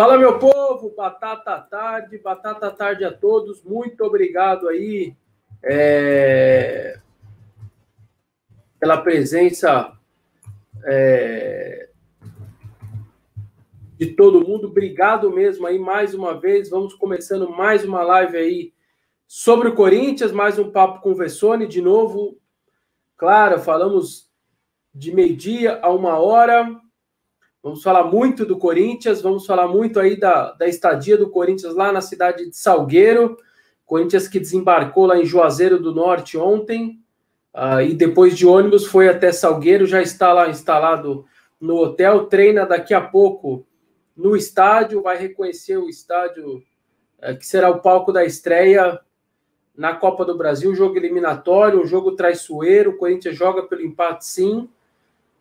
Fala, meu povo, batata tarde, batata tarde a todos, muito obrigado aí é, pela presença é, de todo mundo, obrigado mesmo aí mais uma vez, vamos começando mais uma live aí sobre o Corinthians, mais um papo com o Vessone, de novo, claro, falamos de meio-dia a uma hora, Vamos falar muito do Corinthians, vamos falar muito aí da, da estadia do Corinthians lá na cidade de Salgueiro. Corinthians que desembarcou lá em Juazeiro do Norte ontem, uh, e depois de ônibus foi até Salgueiro, já está lá instalado no hotel, treina daqui a pouco no estádio, vai reconhecer o estádio uh, que será o palco da estreia na Copa do Brasil, jogo eliminatório, jogo traiçoeiro, o Corinthians joga pelo empate sim,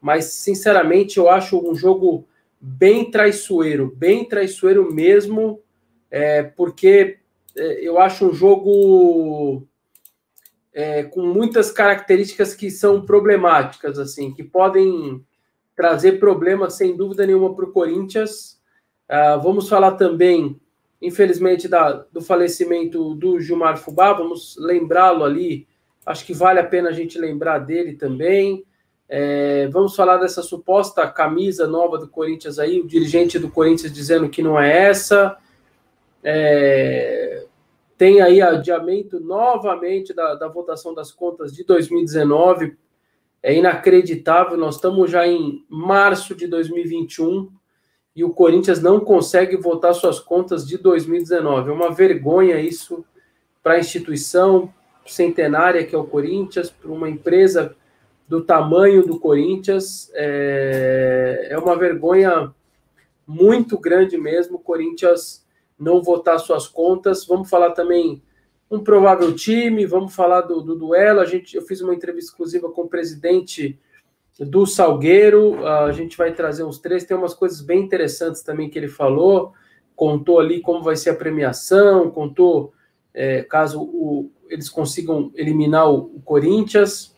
mas sinceramente eu acho um jogo bem traiçoeiro, bem traiçoeiro mesmo, é, porque é, eu acho um jogo é, com muitas características que são problemáticas, assim, que podem trazer problemas sem dúvida nenhuma para o Corinthians. Uh, vamos falar também, infelizmente, da, do falecimento do Gilmar Fubá, vamos lembrá-lo ali. Acho que vale a pena a gente lembrar dele também. É, vamos falar dessa suposta camisa nova do Corinthians aí, o dirigente do Corinthians dizendo que não é essa. É, tem aí adiamento novamente da, da votação das contas de 2019. É inacreditável, nós estamos já em março de 2021 e o Corinthians não consegue votar suas contas de 2019. É uma vergonha isso para a instituição centenária que é o Corinthians, para uma empresa do tamanho do Corinthians. É, é uma vergonha muito grande mesmo o Corinthians não votar suas contas. Vamos falar também um provável time, vamos falar do, do duelo. A gente, eu fiz uma entrevista exclusiva com o presidente do Salgueiro. A gente vai trazer uns três. Tem umas coisas bem interessantes também que ele falou. Contou ali como vai ser a premiação, contou é, caso o, eles consigam eliminar o, o Corinthians.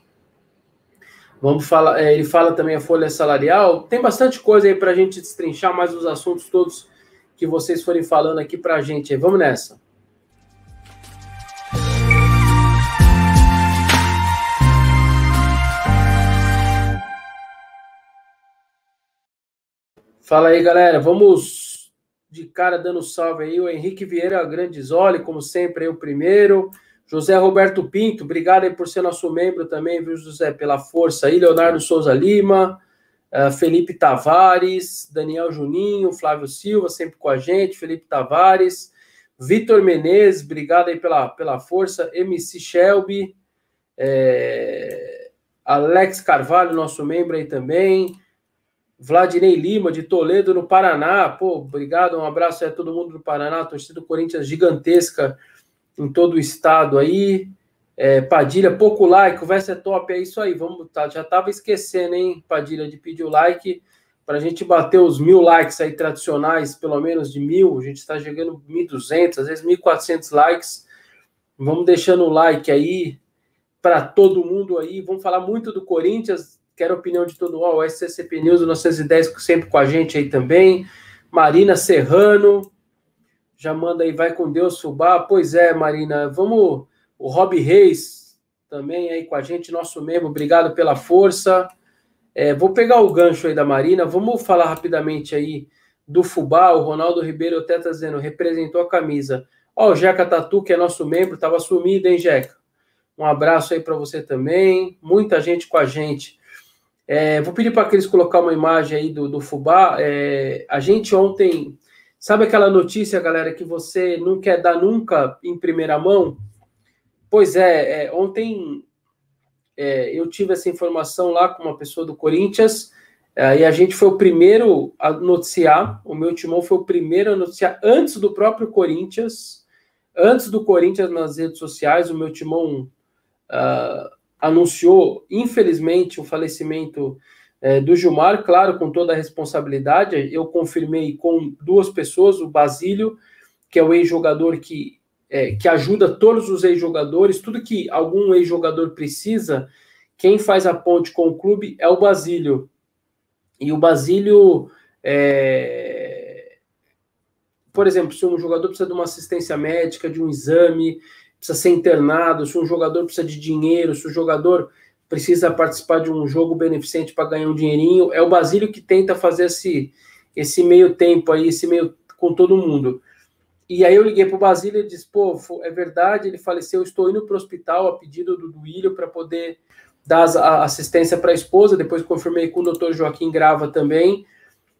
Vamos falar, é, ele fala também a folha salarial. Tem bastante coisa aí para a gente destrinchar mais os assuntos todos que vocês forem falando aqui para a gente. Vamos nessa. Fala aí, galera. Vamos de cara dando salve aí. O Henrique Vieira Grandisoli, como sempre, aí o primeiro. José Roberto Pinto, obrigado aí por ser nosso membro também, viu, José, pela força aí. Leonardo Souza Lima, uh, Felipe Tavares, Daniel Juninho, Flávio Silva, sempre com a gente, Felipe Tavares, Vitor Menezes, obrigado aí pela, pela força, MC Shelby, é, Alex Carvalho, nosso membro aí também, Vladinei Lima, de Toledo, no Paraná, pô, obrigado, um abraço aí a todo mundo do Paraná, torcida do Corinthians gigantesca, em todo o estado aí. É, Padilha, pouco like, conversa é top, é isso aí. Vamos, tá, já tava esquecendo, hein, Padilha, de pedir o like para a gente bater os mil likes aí tradicionais, pelo menos de mil. A gente está chegando 1.200, às vezes 1.400 likes. Vamos deixando o like aí para todo mundo aí. Vamos falar muito do Corinthians. Quero a opinião de todo mundo. O SCCP News, nossas ideias sempre com a gente aí também. Marina Serrano, já manda aí, vai com Deus, Fubá. Pois é, Marina, vamos. O Rob Reis também aí com a gente, nosso membro, obrigado pela força. É, vou pegar o gancho aí da Marina, vamos falar rapidamente aí do Fubá. O Ronaldo Ribeiro até tá dizendo, representou a camisa. Ó, o Jeca Tatu, que é nosso membro, tava sumido, hein, Jeca? Um abraço aí para você também. Muita gente com a gente. É, vou pedir para aqueles colocar uma imagem aí do, do Fubá. É, a gente ontem Sabe aquela notícia, galera, que você não quer dar nunca em primeira mão? Pois é, é ontem é, eu tive essa informação lá com uma pessoa do Corinthians é, e a gente foi o primeiro a noticiar. O meu timão foi o primeiro a noticiar antes do próprio Corinthians, antes do Corinthians nas redes sociais. O meu timão uh, anunciou, infelizmente, o falecimento é, do Gilmar, claro, com toda a responsabilidade. Eu confirmei com duas pessoas, o Basílio, que é o ex-jogador que, é, que ajuda todos os ex-jogadores, tudo que algum ex-jogador precisa, quem faz a ponte com o clube é o Basílio. E o Basílio é, por exemplo, se um jogador precisa de uma assistência médica, de um exame, precisa ser internado, se um jogador precisa de dinheiro, se o jogador precisa participar de um jogo beneficente para ganhar um dinheirinho, é o Basílio que tenta fazer esse, esse meio tempo aí, esse meio com todo mundo. E aí eu liguei para o Basílio e disse, pô, é verdade, ele faleceu, estou indo para o hospital a pedido do Duílio para poder dar assistência para a esposa, depois confirmei com o doutor Joaquim Grava também.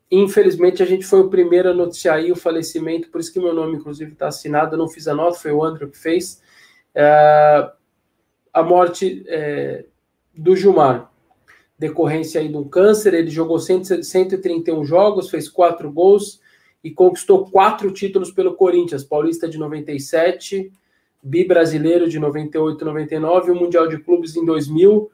Infelizmente, a gente foi o primeiro a noticiar aí o falecimento, por isso que meu nome, inclusive, está assinado, eu não fiz a nota, foi o André que fez. É, a morte é, do Gilmar, decorrência aí de um câncer, ele jogou 131 jogos, fez quatro gols, e conquistou quatro títulos pelo Corinthians, Paulista de 97, Bi-Brasileiro de 98 e 99 e o Mundial de Clubes em 2000.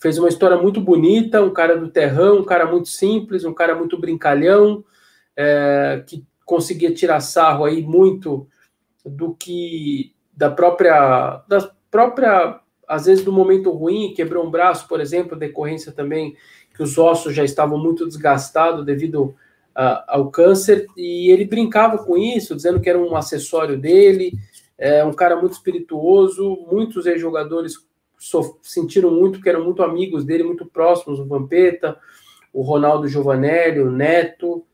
Fez uma história muito bonita, um cara do terrão, um cara muito simples, um cara muito brincalhão, é, que conseguia tirar sarro aí muito do que da própria da própria às vezes do momento ruim, quebrou um braço, por exemplo, decorrência também que os ossos já estavam muito desgastados devido ao câncer, e ele brincava com isso, dizendo que era um acessório dele, é um cara muito espirituoso, muitos ex-jogadores sentiram muito, que eram muito amigos dele, muito próximos, o Vampeta, o Ronaldo Giovanelli, o Neto,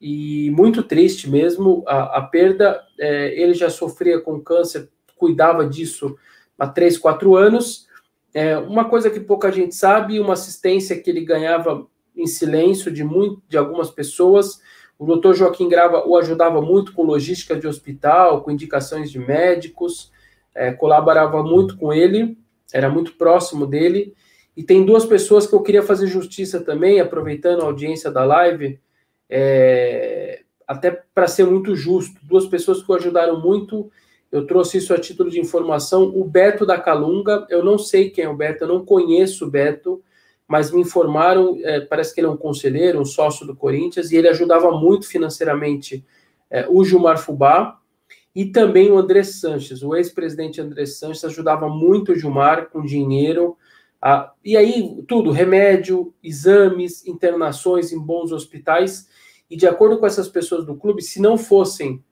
e muito triste mesmo a, a perda. É, ele já sofria com câncer, cuidava disso há três, quatro anos. É, uma coisa que pouca gente sabe, uma assistência que ele ganhava em silêncio de, muito, de algumas pessoas. O doutor Joaquim Grava o ajudava muito com logística de hospital, com indicações de médicos, é, colaborava muito com ele, era muito próximo dele. E tem duas pessoas que eu queria fazer justiça também, aproveitando a audiência da live, é, até para ser muito justo. Duas pessoas que o ajudaram muito, eu trouxe isso a título de informação. O Beto da Calunga, eu não sei quem é o Beto, eu não conheço o Beto, mas me informaram, é, parece que ele é um conselheiro, um sócio do Corinthians, e ele ajudava muito financeiramente é, o Gilmar Fubá e também o André Sanches. O ex-presidente André Sanches ajudava muito o Gilmar com dinheiro. A, e aí, tudo, remédio, exames, internações em bons hospitais. E de acordo com essas pessoas do clube, se não fossem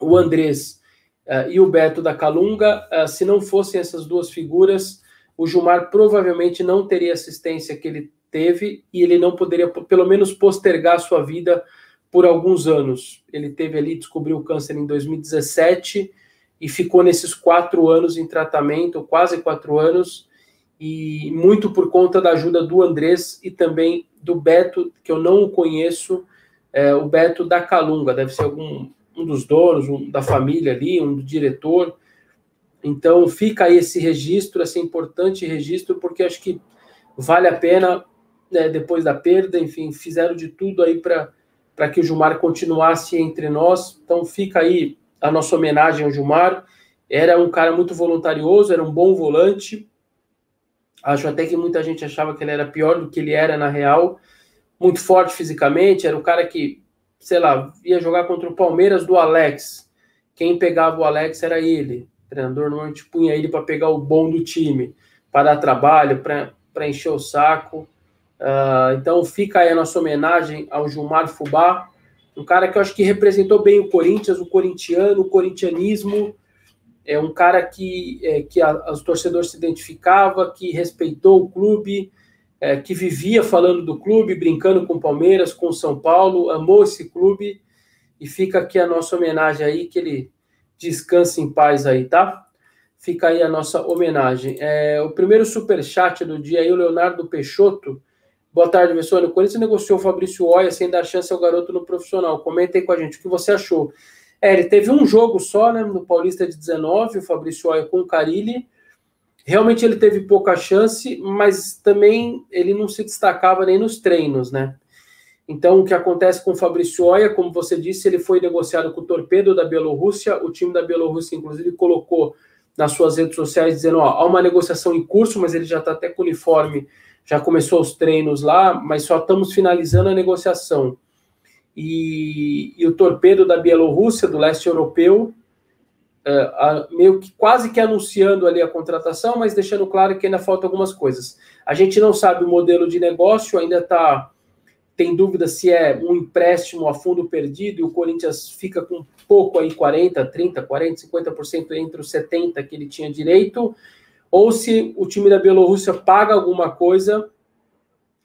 o Andrés uh, e o Beto da Calunga, uh, se não fossem essas duas figuras, o Gilmar provavelmente não teria assistência que ele teve e ele não poderia, pelo menos, postergar sua vida por alguns anos. Ele teve ali, descobriu o câncer em 2017 e ficou nesses quatro anos em tratamento, quase quatro anos, e muito por conta da ajuda do Andrés e também do Beto, que eu não o conheço, é, o Beto da Calunga, deve ser algum um dos donos, um da família ali, um do diretor, então, fica aí esse registro, esse importante registro, porque acho que vale a pena, né, depois da perda, enfim, fizeram de tudo aí para que o Gilmar continuasse entre nós. Então, fica aí a nossa homenagem ao Gilmar. Era um cara muito voluntarioso, era um bom volante. Acho até que muita gente achava que ele era pior do que ele era na real. Muito forte fisicamente, era o cara que, sei lá, ia jogar contra o Palmeiras do Alex. Quem pegava o Alex era ele o treinador normalmente punha ele para pegar o bom do time, para dar trabalho, para encher o saco. Uh, então fica aí a nossa homenagem ao Gilmar Fubá, um cara que eu acho que representou bem o Corinthians, o corintiano, o corintianismo. É um cara que, é, que a, os torcedores se identificava, que respeitou o clube, é, que vivia falando do clube, brincando com o Palmeiras, com o São Paulo, amou esse clube. E fica aqui a nossa homenagem aí, que ele Descanse em paz aí, tá? Fica aí a nossa homenagem. É, o primeiro super chat do dia aí, o Leonardo Peixoto. Boa tarde, Vessone. O Corinthians negociou o Fabrício Oia sem dar chance ao garoto no profissional. Comenta aí com a gente o que você achou. É, ele teve um jogo só, né, no Paulista de 19, o Fabrício Oia com o Carilli. Realmente ele teve pouca chance, mas também ele não se destacava nem nos treinos, né? Então, o que acontece com o Fabrício Oia, como você disse, ele foi negociado com o Torpedo da Bielorrússia. O time da Bielorrússia, inclusive, colocou nas suas redes sociais dizendo: ó, há uma negociação em curso, mas ele já está até com uniforme, já começou os treinos lá, mas só estamos finalizando a negociação. E, e o Torpedo da Bielorrússia, do leste europeu, uh, meio que quase que anunciando ali a contratação, mas deixando claro que ainda falta algumas coisas. A gente não sabe o modelo de negócio, ainda está tem dúvida se é um empréstimo a fundo perdido e o Corinthians fica com pouco aí, 40, 30, 40, 50% entre os 70 que ele tinha direito, ou se o time da Bielorrússia paga alguma coisa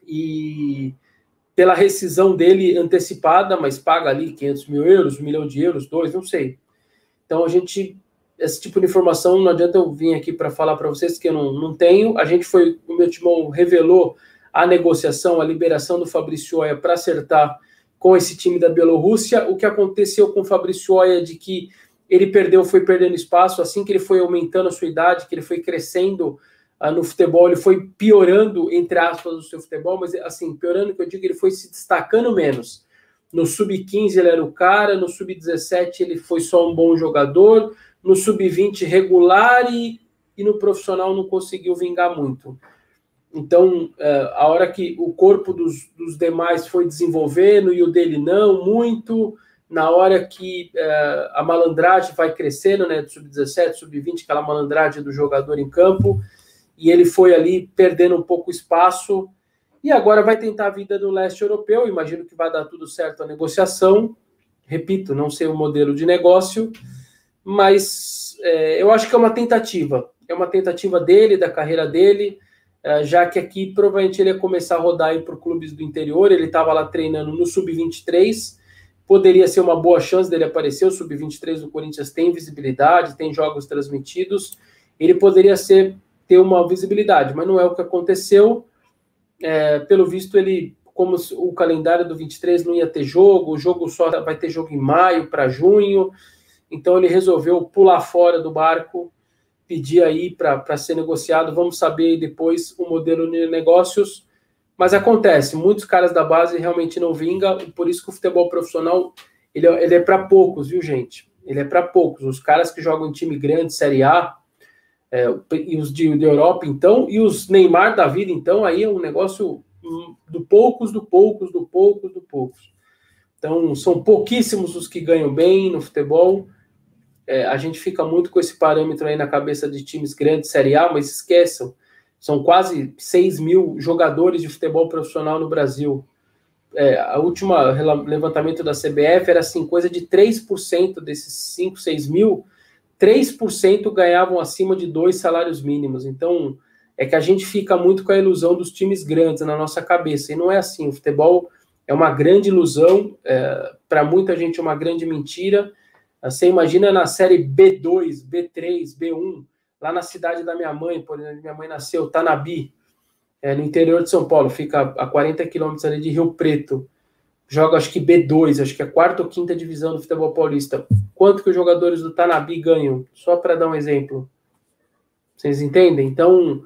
e pela rescisão dele antecipada, mas paga ali 500 mil euros, um milhão de euros, dois, não sei. Então a gente, esse tipo de informação não adianta eu vir aqui para falar para vocês que eu não, não tenho. A gente foi, o meu timão revelou a negociação, a liberação do Fabrício Oia para acertar com esse time da Bielorrússia. O que aconteceu com o Fabrício Oia é de que ele perdeu, foi perdendo espaço, assim que ele foi aumentando a sua idade, que ele foi crescendo uh, no futebol, ele foi piorando, entre aspas, o seu futebol, mas assim, piorando que eu digo, ele foi se destacando menos. No sub-15 ele era o cara, no sub-17 ele foi só um bom jogador, no sub-20 regular e, e no profissional não conseguiu vingar muito. Então, é, a hora que o corpo dos, dos demais foi desenvolvendo e o dele não muito, na hora que é, a malandragem vai crescendo, né, do sub-17, sub-20, aquela malandragem do jogador em campo, e ele foi ali perdendo um pouco espaço, e agora vai tentar a vida no leste europeu, imagino que vai dar tudo certo a negociação, repito, não sei o modelo de negócio, mas é, eu acho que é uma tentativa, é uma tentativa dele, da carreira dele, é, já que aqui provavelmente ele ia começar a rodar para clubes do interior, ele estava lá treinando no Sub-23, poderia ser uma boa chance dele aparecer, o Sub-23 do Corinthians tem visibilidade, tem jogos transmitidos, ele poderia ser ter uma visibilidade, mas não é o que aconteceu, é, pelo visto ele, como o calendário do 23 não ia ter jogo, o jogo só vai ter jogo em maio para junho, então ele resolveu pular fora do barco, pedir aí para ser negociado. Vamos saber depois o modelo de negócios. Mas acontece, muitos caras da base realmente não vinga, por isso que o futebol profissional ele, é, ele é para poucos, viu, gente? Ele é para poucos. Os caras que jogam em time grande, Série A, é, e os de, de Europa, então, e os Neymar da vida, então, aí é um negócio do poucos, do poucos, do poucos, do poucos. Então, são pouquíssimos os que ganham bem no futebol é, a gente fica muito com esse parâmetro aí na cabeça de times grandes, Série A, mas esqueçam, são quase 6 mil jogadores de futebol profissional no Brasil. É, a última levantamento da CBF era assim, coisa de 3% desses 5, 6 mil, 3% ganhavam acima de dois salários mínimos. Então, é que a gente fica muito com a ilusão dos times grandes na nossa cabeça. E não é assim. O futebol é uma grande ilusão, é, para muita gente é uma grande mentira. Você imagina na série B2, B3, B1, lá na cidade da minha mãe, por exemplo, minha mãe nasceu, Tanabi, é, no interior de São Paulo, fica a 40 quilômetros ali de Rio Preto. Joga acho que B2, acho que é a quarta ou quinta divisão do futebol paulista. Quanto que os jogadores do Tanabi ganham? Só para dar um exemplo. Vocês entendem? Então,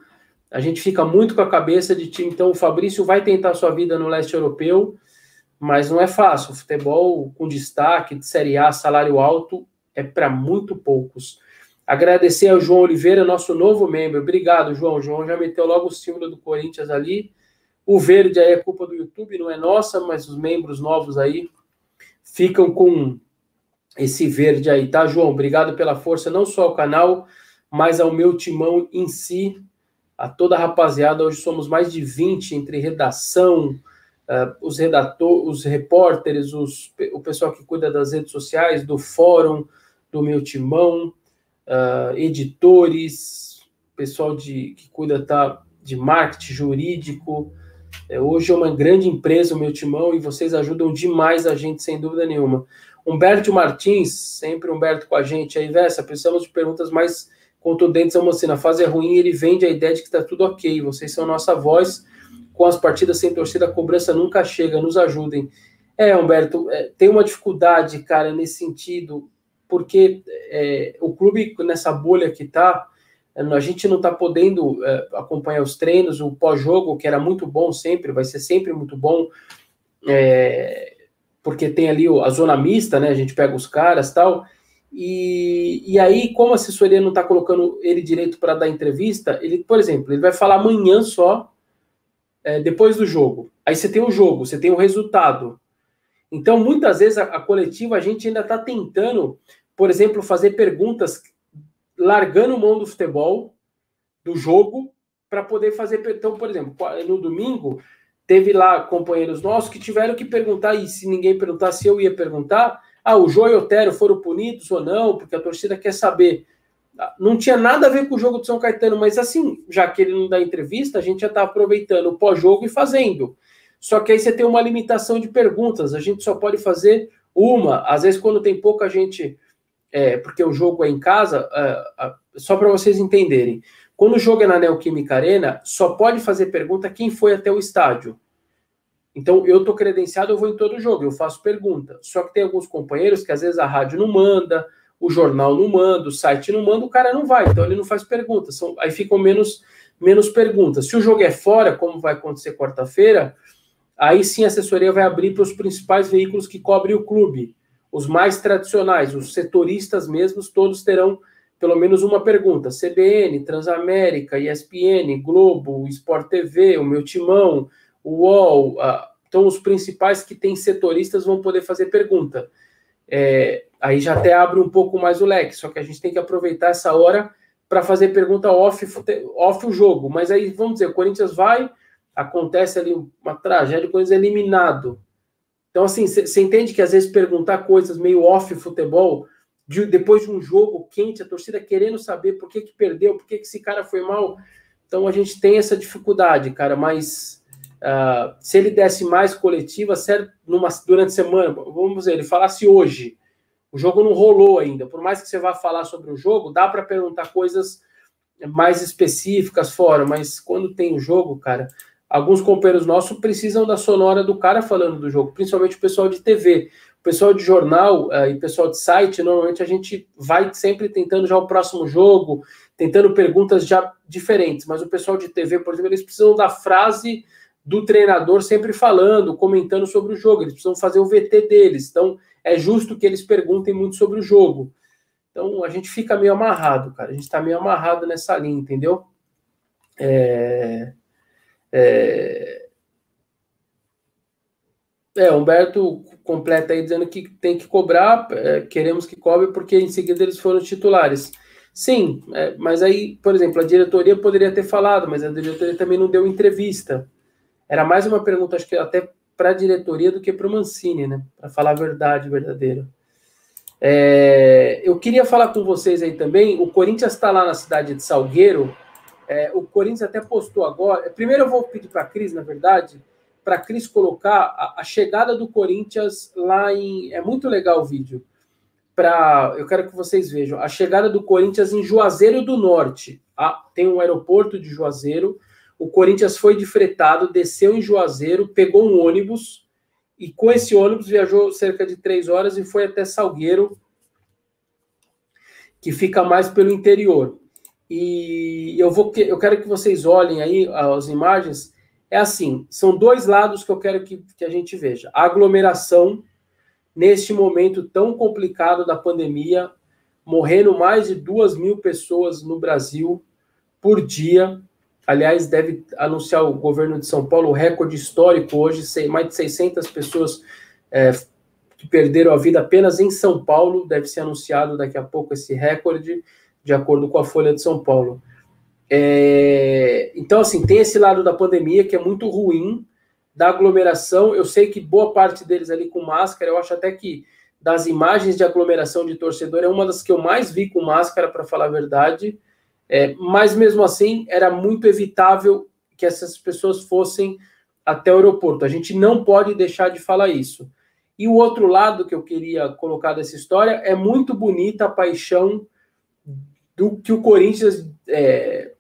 a gente fica muito com a cabeça de time. Então, o Fabrício vai tentar sua vida no leste europeu mas não é fácil. Futebol com destaque de Série A, salário alto, é para muito poucos. Agradecer ao João Oliveira, nosso novo membro. Obrigado, João. João já meteu logo o símbolo do Corinthians ali. O verde aí é culpa do YouTube, não é nossa, mas os membros novos aí ficam com esse verde aí, tá, João? Obrigado pela força, não só ao canal, mas ao meu timão em si, a toda a rapaziada. Hoje somos mais de 20 entre redação, uh, os redatores, os repórteres, os, o pessoal que cuida das redes sociais, do fórum, do meu timão, uh, editores, pessoal de, que cuida tá, de marketing jurídico. É, hoje é uma grande empresa o meu timão e vocês ajudam demais a gente, sem dúvida nenhuma. Humberto Martins, sempre Humberto com a gente aí, Vessa, precisamos de perguntas mais contundentes. Vamos assim, na fase é ruim, ele vende a ideia de que está tudo ok. Vocês são nossa voz com as partidas sem torcida, a cobrança nunca chega, nos ajudem. É, Humberto, é, tem uma dificuldade, cara, nesse sentido, porque é, o clube, nessa bolha que tá, a gente não está podendo é, acompanhar os treinos, o pós-jogo, que era muito bom sempre, vai ser sempre muito bom, é, porque tem ali a zona mista, né? A gente pega os caras tal. E, e aí, como a assessoria não está colocando ele direito para dar entrevista, ele, por exemplo, ele vai falar amanhã só é, depois do jogo. Aí você tem o jogo, você tem o resultado. Então, muitas vezes, a, a coletiva, a gente ainda está tentando, por exemplo, fazer perguntas largando mão do futebol, do jogo, para poder fazer. Então, por exemplo, no domingo, teve lá companheiros nossos que tiveram que perguntar, e se ninguém perguntar, se eu ia perguntar, ah, o João e o Otero foram punidos ou não, porque a torcida quer saber. Não tinha nada a ver com o jogo do São Caetano, mas assim, já que ele não dá entrevista, a gente já está aproveitando o pós-jogo e fazendo. Só que aí você tem uma limitação de perguntas, a gente só pode fazer uma. Às vezes, quando tem pouca gente, é, porque o jogo é em casa, é, só para vocês entenderem. Quando o jogo é na Neoquímica Arena, só pode fazer pergunta quem foi até o estádio. Então, eu estou credenciado, eu vou em todo jogo, eu faço pergunta. Só que tem alguns companheiros que às vezes a rádio não manda, o jornal não manda, o site não manda, o cara não vai, então ele não faz pergunta. São, aí ficam menos, menos perguntas. Se o jogo é fora, como vai acontecer quarta-feira, aí sim a assessoria vai abrir para os principais veículos que cobrem o clube. Os mais tradicionais, os setoristas mesmos, todos terão pelo menos uma pergunta. CBN, Transamérica, ESPN, Globo, Sport TV, o meu timão, o UOL. então, os principais que têm setoristas vão poder fazer pergunta. É, aí já até abre um pouco mais o leque, só que a gente tem que aproveitar essa hora para fazer pergunta off, off o jogo. Mas aí, vamos dizer, o Corinthians vai, acontece ali uma tragédia, o Corinthians é eliminado. Então, assim, você entende que às vezes perguntar coisas meio off futebol de, depois de um jogo quente, a torcida querendo saber por que, que perdeu, por que, que esse cara foi mal. Então a gente tem essa dificuldade, cara, mas uh, se ele desse mais coletiva, certo, numa, durante a semana, vamos dizer, ele falasse hoje, o jogo não rolou ainda, por mais que você vá falar sobre o jogo, dá para perguntar coisas mais específicas fora, mas quando tem o jogo, cara, alguns companheiros nossos precisam da sonora do cara falando do jogo, principalmente o pessoal de TV pessoal de jornal uh, e pessoal de site, normalmente a gente vai sempre tentando já o próximo jogo, tentando perguntas já diferentes, mas o pessoal de TV, por exemplo, eles precisam da frase do treinador sempre falando, comentando sobre o jogo, eles precisam fazer o VT deles, então é justo que eles perguntem muito sobre o jogo. Então a gente fica meio amarrado, cara, a gente está meio amarrado nessa linha, entendeu? É... É... É, Humberto completa aí dizendo que tem que cobrar, é, queremos que cobre, porque em seguida eles foram titulares. Sim, é, mas aí, por exemplo, a diretoria poderia ter falado, mas a diretoria também não deu entrevista. Era mais uma pergunta, acho que até para a diretoria do que para o Mancini, né? Para falar a verdade verdadeira. É, eu queria falar com vocês aí também. O Corinthians está lá na cidade de Salgueiro. É, o Corinthians até postou agora. Primeiro eu vou pedir para a Cris, na verdade, para Cris colocar a, a, chegada do Corinthians lá em. É muito legal o vídeo. Pra, eu quero que vocês vejam a chegada do Corinthians em Juazeiro do Norte. Ah, tem um aeroporto de Juazeiro. O Corinthians foi de fretado, desceu em Juazeiro, pegou um ônibus e com esse ônibus viajou cerca de três horas e foi até Salgueiro, que fica mais pelo interior. E eu vou, eu quero que vocês olhem aí as imagens é assim: são dois lados que eu quero que, que a gente veja. A aglomeração, neste momento tão complicado da pandemia, morrendo mais de duas mil pessoas no Brasil por dia. Aliás, deve anunciar o governo de São Paulo o recorde histórico hoje, mais de 600 pessoas é, que perderam a vida apenas em São Paulo. Deve ser anunciado daqui a pouco esse recorde, de acordo com a Folha de São Paulo. É, então, assim, tem esse lado da pandemia que é muito ruim, da aglomeração. Eu sei que boa parte deles ali com máscara, eu acho até que das imagens de aglomeração de torcedor é uma das que eu mais vi com máscara, para falar a verdade. É, mas mesmo assim, era muito evitável que essas pessoas fossem até o aeroporto. A gente não pode deixar de falar isso. E o outro lado que eu queria colocar dessa história é muito bonita a paixão do que o Corinthians é,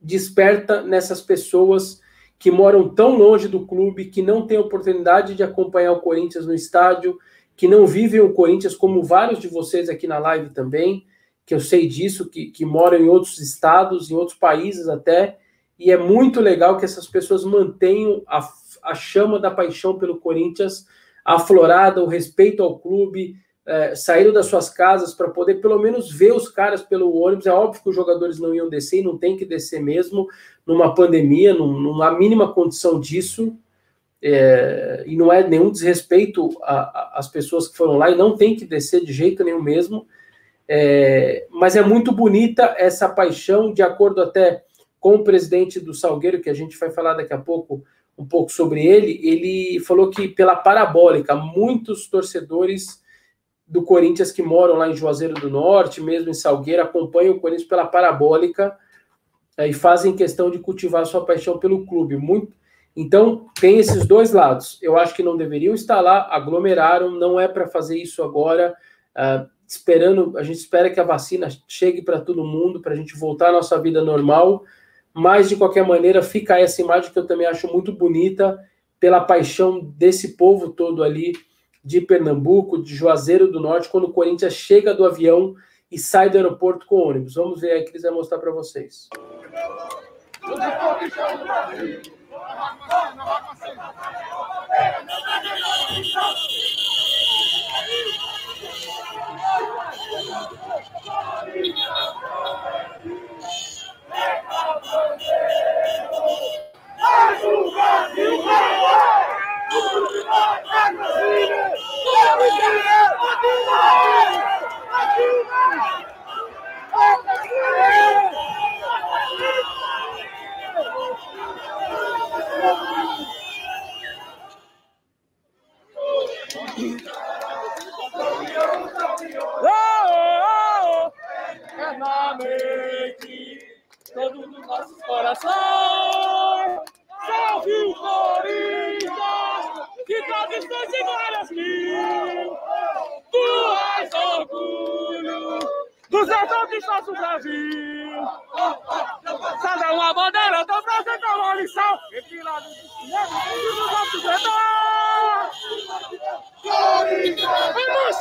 desperta nessas pessoas que moram tão longe do clube, que não têm oportunidade de acompanhar o Corinthians no estádio, que não vivem o Corinthians, como vários de vocês aqui na live também, que eu sei disso, que, que moram em outros estados, em outros países até, e é muito legal que essas pessoas mantenham a, a chama da paixão pelo Corinthians aflorada, o respeito ao clube, é, saíram das suas casas para poder pelo menos ver os caras pelo ônibus. É óbvio que os jogadores não iam descer e não tem que descer mesmo numa pandemia, num, numa mínima condição disso. É, e não é nenhum desrespeito às pessoas que foram lá e não tem que descer de jeito nenhum mesmo. É, mas é muito bonita essa paixão, de acordo até com o presidente do Salgueiro, que a gente vai falar daqui a pouco, um pouco sobre ele, ele falou que pela parabólica, muitos torcedores do Corinthians que moram lá em Juazeiro do Norte, mesmo em Salgueiro, acompanham o Corinthians pela parabólica é, e fazem questão de cultivar sua paixão pelo clube. Muito, então, tem esses dois lados. Eu acho que não deveriam estar lá, aglomeraram, não é para fazer isso agora. Uh, esperando, a gente espera que a vacina chegue para todo mundo, para a gente voltar à nossa vida normal. Mas, de qualquer maneira, fica essa imagem que eu também acho muito bonita, pela paixão desse povo todo ali de Pernambuco, de Juazeiro do Norte, quando o Corinthians chega do avião e sai do aeroporto com ônibus. Vamos ver aí que eles vão mostrar para vocês. eternamente, todos os nossos corações. Salve o Corinthians, que tradições iguais mil. Tu és orgulho dos retornos nosso Brasil. Cada uma bandeira do Brasil com uma lição. Entre lados do e dos nossos retornos. Corinthians! Vamos,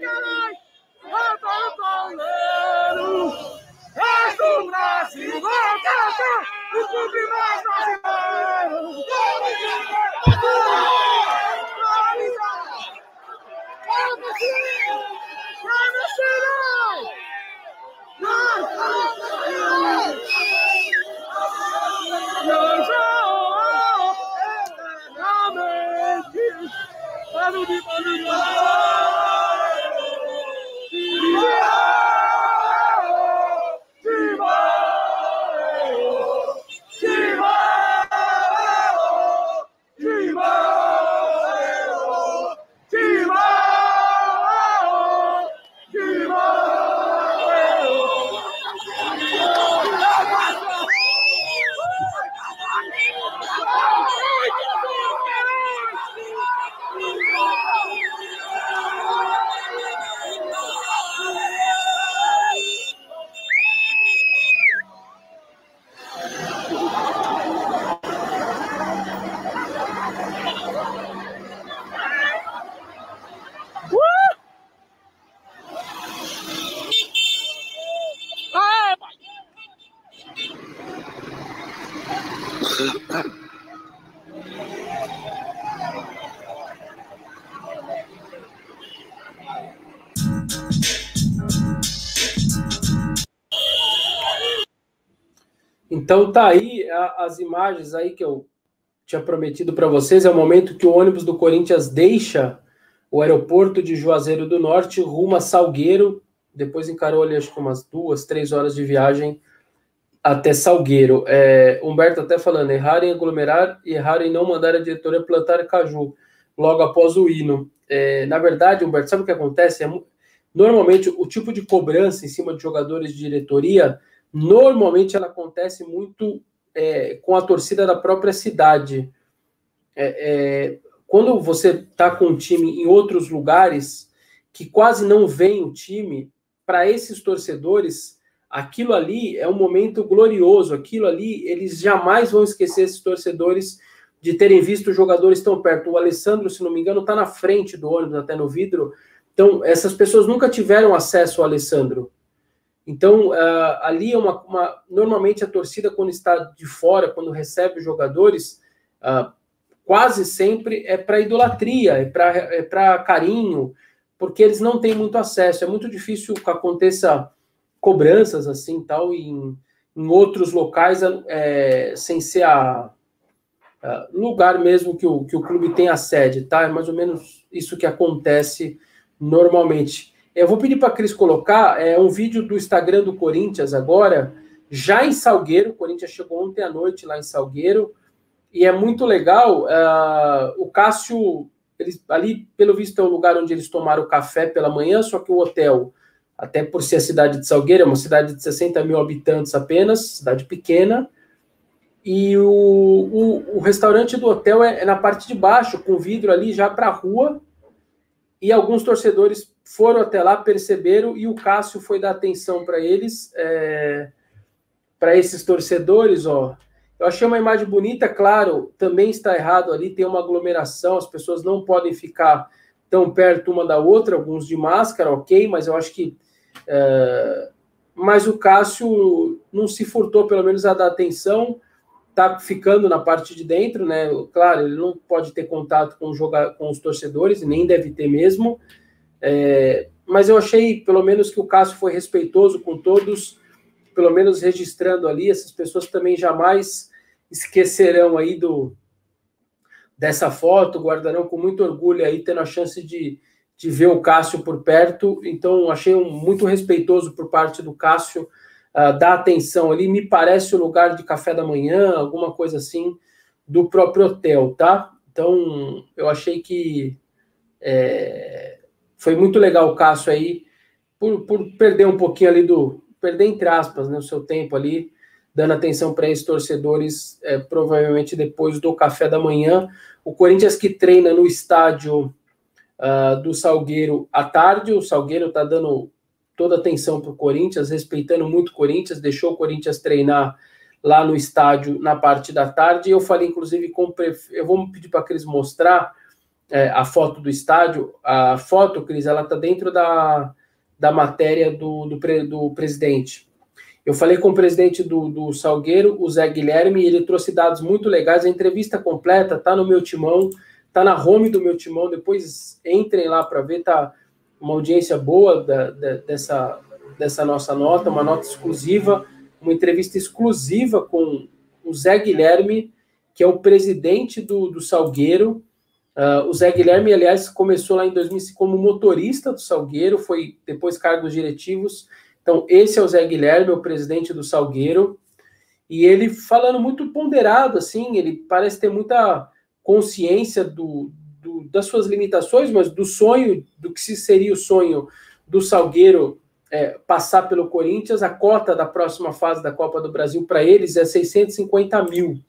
caralho! Antônio Pauleiro, és do Brasil, vou cantar o clube mais brasileiro. Então tá aí as imagens aí que eu tinha prometido para vocês. É o momento que o ônibus do Corinthians deixa o aeroporto de Juazeiro do Norte rumo a Salgueiro. Depois encarou ali acho que umas duas, três horas de viagem até Salgueiro. É, Humberto até falando, errar em aglomerar e errar em não mandar a diretoria plantar caju logo após o hino. É, na verdade, Humberto, sabe o que acontece? É, normalmente o tipo de cobrança em cima de jogadores de diretoria Normalmente ela acontece muito é, com a torcida da própria cidade. É, é, quando você está com um time em outros lugares que quase não vem o time, para esses torcedores, aquilo ali é um momento glorioso. Aquilo ali, eles jamais vão esquecer esses torcedores de terem visto jogadores tão perto. O Alessandro, se não me engano, está na frente do ônibus, até no vidro. Então, essas pessoas nunca tiveram acesso ao Alessandro. Então, uh, ali é uma, uma, Normalmente a torcida, quando está de fora, quando recebe os jogadores, uh, quase sempre é para idolatria, é para é carinho, porque eles não têm muito acesso. É muito difícil que aconteça cobranças assim, tal, em, em outros locais, é, sem ser a, a, lugar mesmo que o, que o clube tem a sede, tá? É mais ou menos isso que acontece normalmente. Eu vou pedir para a Cris colocar é, um vídeo do Instagram do Corinthians agora, já em Salgueiro. O Corinthians chegou ontem à noite lá em Salgueiro. e é muito legal. Uh, o Cássio, ali, pelo visto, é o lugar onde eles tomaram café pela manhã, só que o hotel, até por ser a cidade de Salgueiro, é uma cidade de 60 mil habitantes apenas, cidade pequena, e o, o, o restaurante do hotel é, é, na parte de baixo, com vidro ali já para a rua, e alguns torcedores foram até lá, perceberam, e o Cássio foi dar atenção para eles, é, para esses torcedores, ó, eu achei uma imagem bonita, claro, também está errado ali, tem uma aglomeração, as pessoas não podem ficar tão perto uma da outra, alguns de máscara, ok, mas eu acho que. É, mas o Cássio não se furtou, pelo menos, a dar atenção, tá ficando na parte de dentro, né? Claro, ele não pode ter contato com, joga, com os torcedores, nem deve ter mesmo. É, mas eu achei, pelo menos, que o Cássio foi respeitoso com todos, pelo menos registrando ali, essas pessoas também jamais esquecerão aí do dessa foto, guardarão com muito orgulho aí, tendo a chance de, de ver o Cássio por perto. Então, achei um, muito respeitoso por parte do Cássio uh, dar atenção ali. Me parece o lugar de café da manhã, alguma coisa assim, do próprio hotel, tá? Então, eu achei que é, foi muito legal o Cássio aí, por, por perder um pouquinho ali do, perder entre aspas, né, o seu tempo ali, dando atenção para esses torcedores, é, provavelmente depois do café da manhã. O Corinthians que treina no estádio uh, do Salgueiro à tarde, o Salgueiro está dando toda atenção para o Corinthians, respeitando muito o Corinthians, deixou o Corinthians treinar lá no estádio na parte da tarde. Eu falei, inclusive, com eu vou pedir para Cris mostrar é, a foto do estádio. A foto, Cris, ela está dentro da, da matéria do, do, do, presidente. Eu falei com o presidente do, do Salgueiro, o Zé Guilherme, e ele trouxe dados muito legais. A entrevista completa está no meu timão, está na home do meu timão. Depois entrem lá para ver, tá uma audiência boa da, da, dessa, dessa nossa nota, uma nota exclusiva, uma entrevista exclusiva com o Zé Guilherme, que é o presidente do, do Salgueiro, Uh, o Zé Guilherme, aliás, começou lá em 2005 como motorista do Salgueiro, foi depois cargos diretivos. Então, esse é o Zé Guilherme, o presidente do Salgueiro. E ele falando muito ponderado, assim, ele parece ter muita consciência do, do, das suas limitações, mas do sonho, do que seria o sonho do Salgueiro é, passar pelo Corinthians. A cota da próxima fase da Copa do Brasil para eles é 650 mil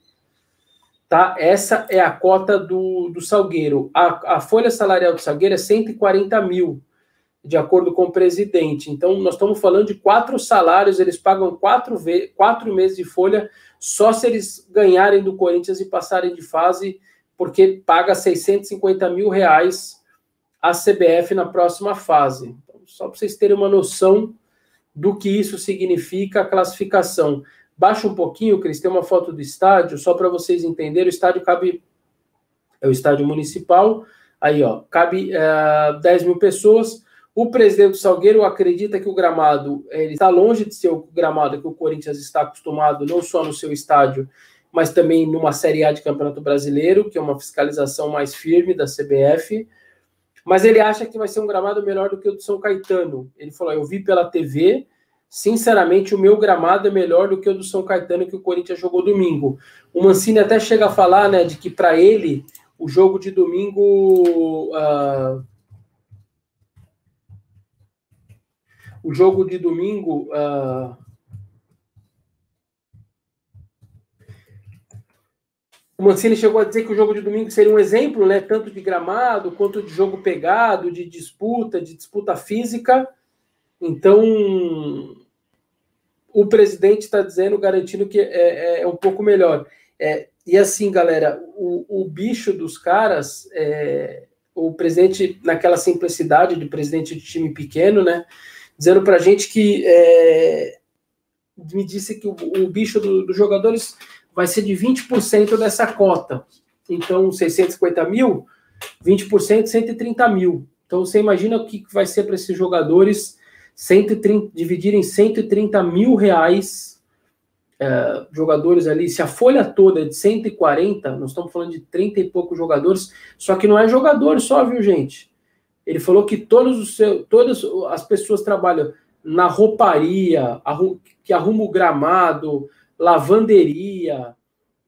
tá? Essa é a cota do, do Salgueiro. A, a folha salarial do Salgueiro é 140 mil, de acordo com o presidente. Então, nós estamos falando de quatro salários, eles pagam quatro, quatro meses de folha só se eles ganharem do Corinthians e passarem de fase, porque paga 650 mil reais a CBF na próxima fase. Então, só para vocês terem uma noção do que isso significa a classificação. Baixa um pouquinho, Cris, tem uma foto do estádio, só para vocês entenderem. O estádio cabe. É o estádio municipal. Aí, ó, cabe é, 10 mil pessoas. O presidente Salgueiro acredita que o gramado ele está longe de ser o gramado que o Corinthians está acostumado, não só no seu estádio, mas também numa Série A de Campeonato Brasileiro, que é uma fiscalização mais firme da CBF. Mas ele acha que vai ser um gramado melhor do que o do São Caetano. Ele falou: eu vi pela TV, Sinceramente, o meu gramado é melhor do que o do São Caetano que o Corinthians jogou domingo. O Mancini até chega a falar, né, de que para ele o jogo de domingo, uh, o jogo de domingo, uh, o Mancini chegou a dizer que o jogo de domingo seria um exemplo, né, tanto de gramado quanto de jogo pegado, de disputa, de disputa física. Então, o presidente está dizendo, garantindo que é, é, é, um pouco melhor. É, e assim, galera, o, o bicho dos caras, é, o presidente, naquela simplicidade de presidente de time pequeno, né? Dizendo para a gente que é, me disse que o, o bicho do, dos jogadores vai ser de 20% dessa cota. Então, 650 mil, 20%, 130 mil. Então, você imagina o que vai ser para esses jogadores 130, dividir em 130 mil reais é, jogadores ali, se a folha toda é de 140, nós estamos falando de 30 e poucos jogadores, só que não é jogador só, viu, gente? Ele falou que todos os seus, todas as pessoas trabalham na rouparia, que arruma o gramado, lavanderia,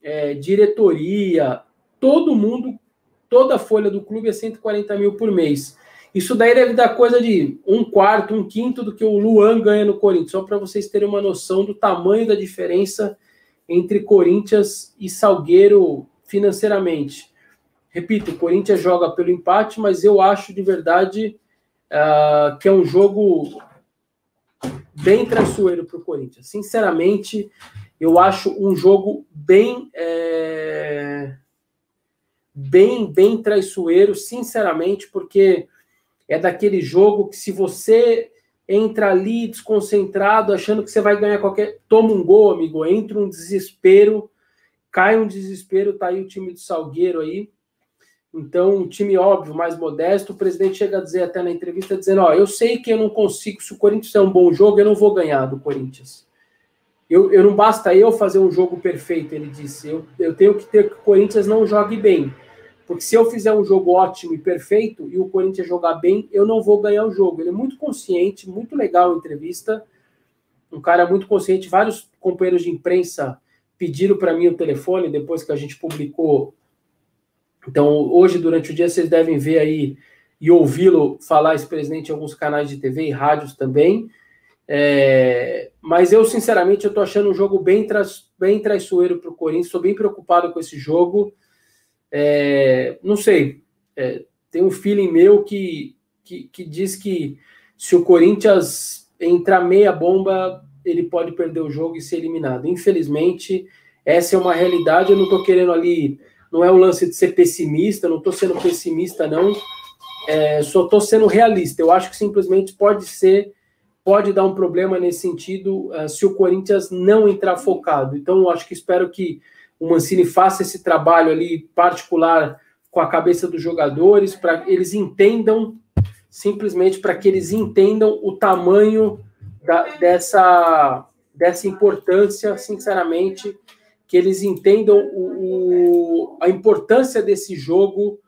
é, diretoria, todo mundo, toda a folha do clube é 140 mil por mês. Isso daí deve dar coisa de um quarto, um quinto do que o Luan ganha no Corinthians, só para vocês terem uma noção do tamanho da diferença entre Corinthians e Salgueiro financeiramente. Repito, o Corinthians joga pelo empate, mas eu acho de verdade uh, que é um jogo bem traiçoeiro para o Corinthians. Sinceramente, eu acho um jogo bem. É, bem, bem traiçoeiro, sinceramente, porque é daquele jogo que se você entra ali desconcentrado, achando que você vai ganhar qualquer. Toma um gol, amigo, entra um desespero, cai um desespero, tá aí o time do Salgueiro aí. Então, um time óbvio, mais modesto, o presidente chega a dizer até na entrevista, dizendo, ó, eu sei que eu não consigo, se o Corinthians é um bom jogo, eu não vou ganhar do Corinthians. Eu, eu não basta eu fazer um jogo perfeito, ele disse. Eu, eu tenho que ter que o Corinthians não jogue bem. Porque se eu fizer um jogo ótimo e perfeito e o Corinthians jogar bem, eu não vou ganhar o jogo. Ele é muito consciente, muito legal a entrevista. Um cara muito consciente. Vários companheiros de imprensa pediram para mim o telefone depois que a gente publicou. Então, hoje, durante o dia, vocês devem ver aí e ouvi-lo falar esse presidente em alguns canais de TV e rádios também. É, mas eu, sinceramente, eu estou achando um jogo bem, tra bem traiçoeiro para o Corinthians. Estou bem preocupado com esse jogo. É, não sei, é, tem um feeling meu que, que, que, diz que se o Corinthians entrar meia bomba, ele pode perder o jogo e ser eliminado. Infelizmente, essa é uma realidade. Eu não estou querendo ali, não é o lance de ser pessimista, não estou sendo pessimista, não. É, só estou sendo realista. Eu acho que simplesmente pode ser, pode dar um problema nesse sentido uh, se o Corinthians não entrar focado. Então, eu acho que espero que o Mancini faça esse trabalho ali particular com a cabeça dos jogadores, para eles entendam, simplesmente para que eles entendam o tamanho da, dessa, dessa importância, sinceramente, que eles entendam o, o a importância desse jogo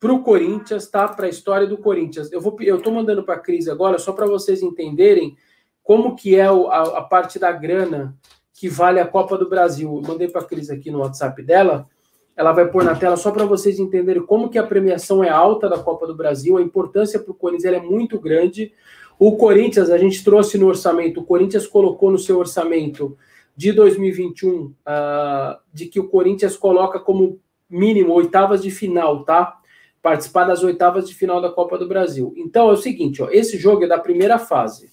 para o Corinthians, tá? Para a história do Corinthians. Eu vou, eu estou mandando para a Cris agora só para vocês entenderem como que é a, a parte da grana que vale a Copa do Brasil. Eu mandei para a Cris aqui no WhatsApp dela. Ela vai pôr na tela só para vocês entenderem como que a premiação é alta da Copa do Brasil, a importância para o Corinthians é muito grande. O Corinthians, a gente trouxe no orçamento, o Corinthians colocou no seu orçamento de 2021 uh, ah, de que o Corinthians coloca como mínimo oitavas de final, tá? Participar das oitavas de final da Copa do Brasil. Então é o seguinte, ó, esse jogo é da primeira fase.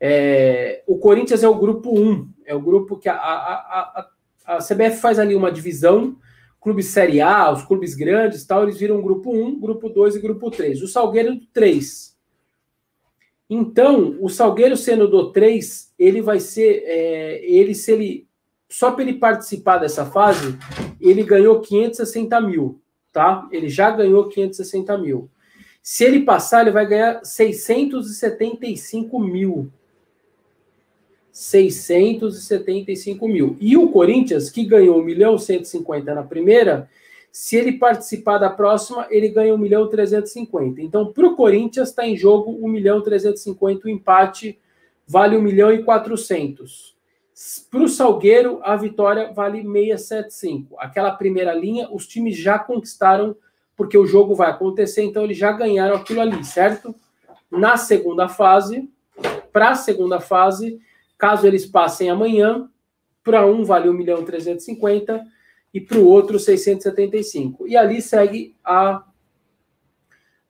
É, o Corinthians é o grupo 1, é o grupo que a, a, a, a CBF faz ali uma divisão, clubes Série A, os clubes grandes tal, eles viram grupo 1, grupo 2 e grupo 3. O Salgueiro do 3. Então, o Salgueiro sendo do 3, ele vai ser, é, ele se ele, só para ele participar dessa fase, ele ganhou 560 mil, tá? Ele já ganhou 560 mil. Se ele passar, ele vai ganhar 675 mil. 675 mil. E o Corinthians, que ganhou 1 milhão 150 na primeira, se ele participar da próxima, ele ganha 1 milhão 350. Então, para o Corinthians, está em jogo 1 milhão 350, o empate vale 1 milhão e 400. Para o Salgueiro, a vitória vale 675. Aquela primeira linha, os times já conquistaram, porque o jogo vai acontecer, então eles já ganharam aquilo ali, certo? Na segunda fase, para a segunda fase, Caso eles passem amanhã, para um vale 1 milhão 350 e para o outro 675. E ali segue a,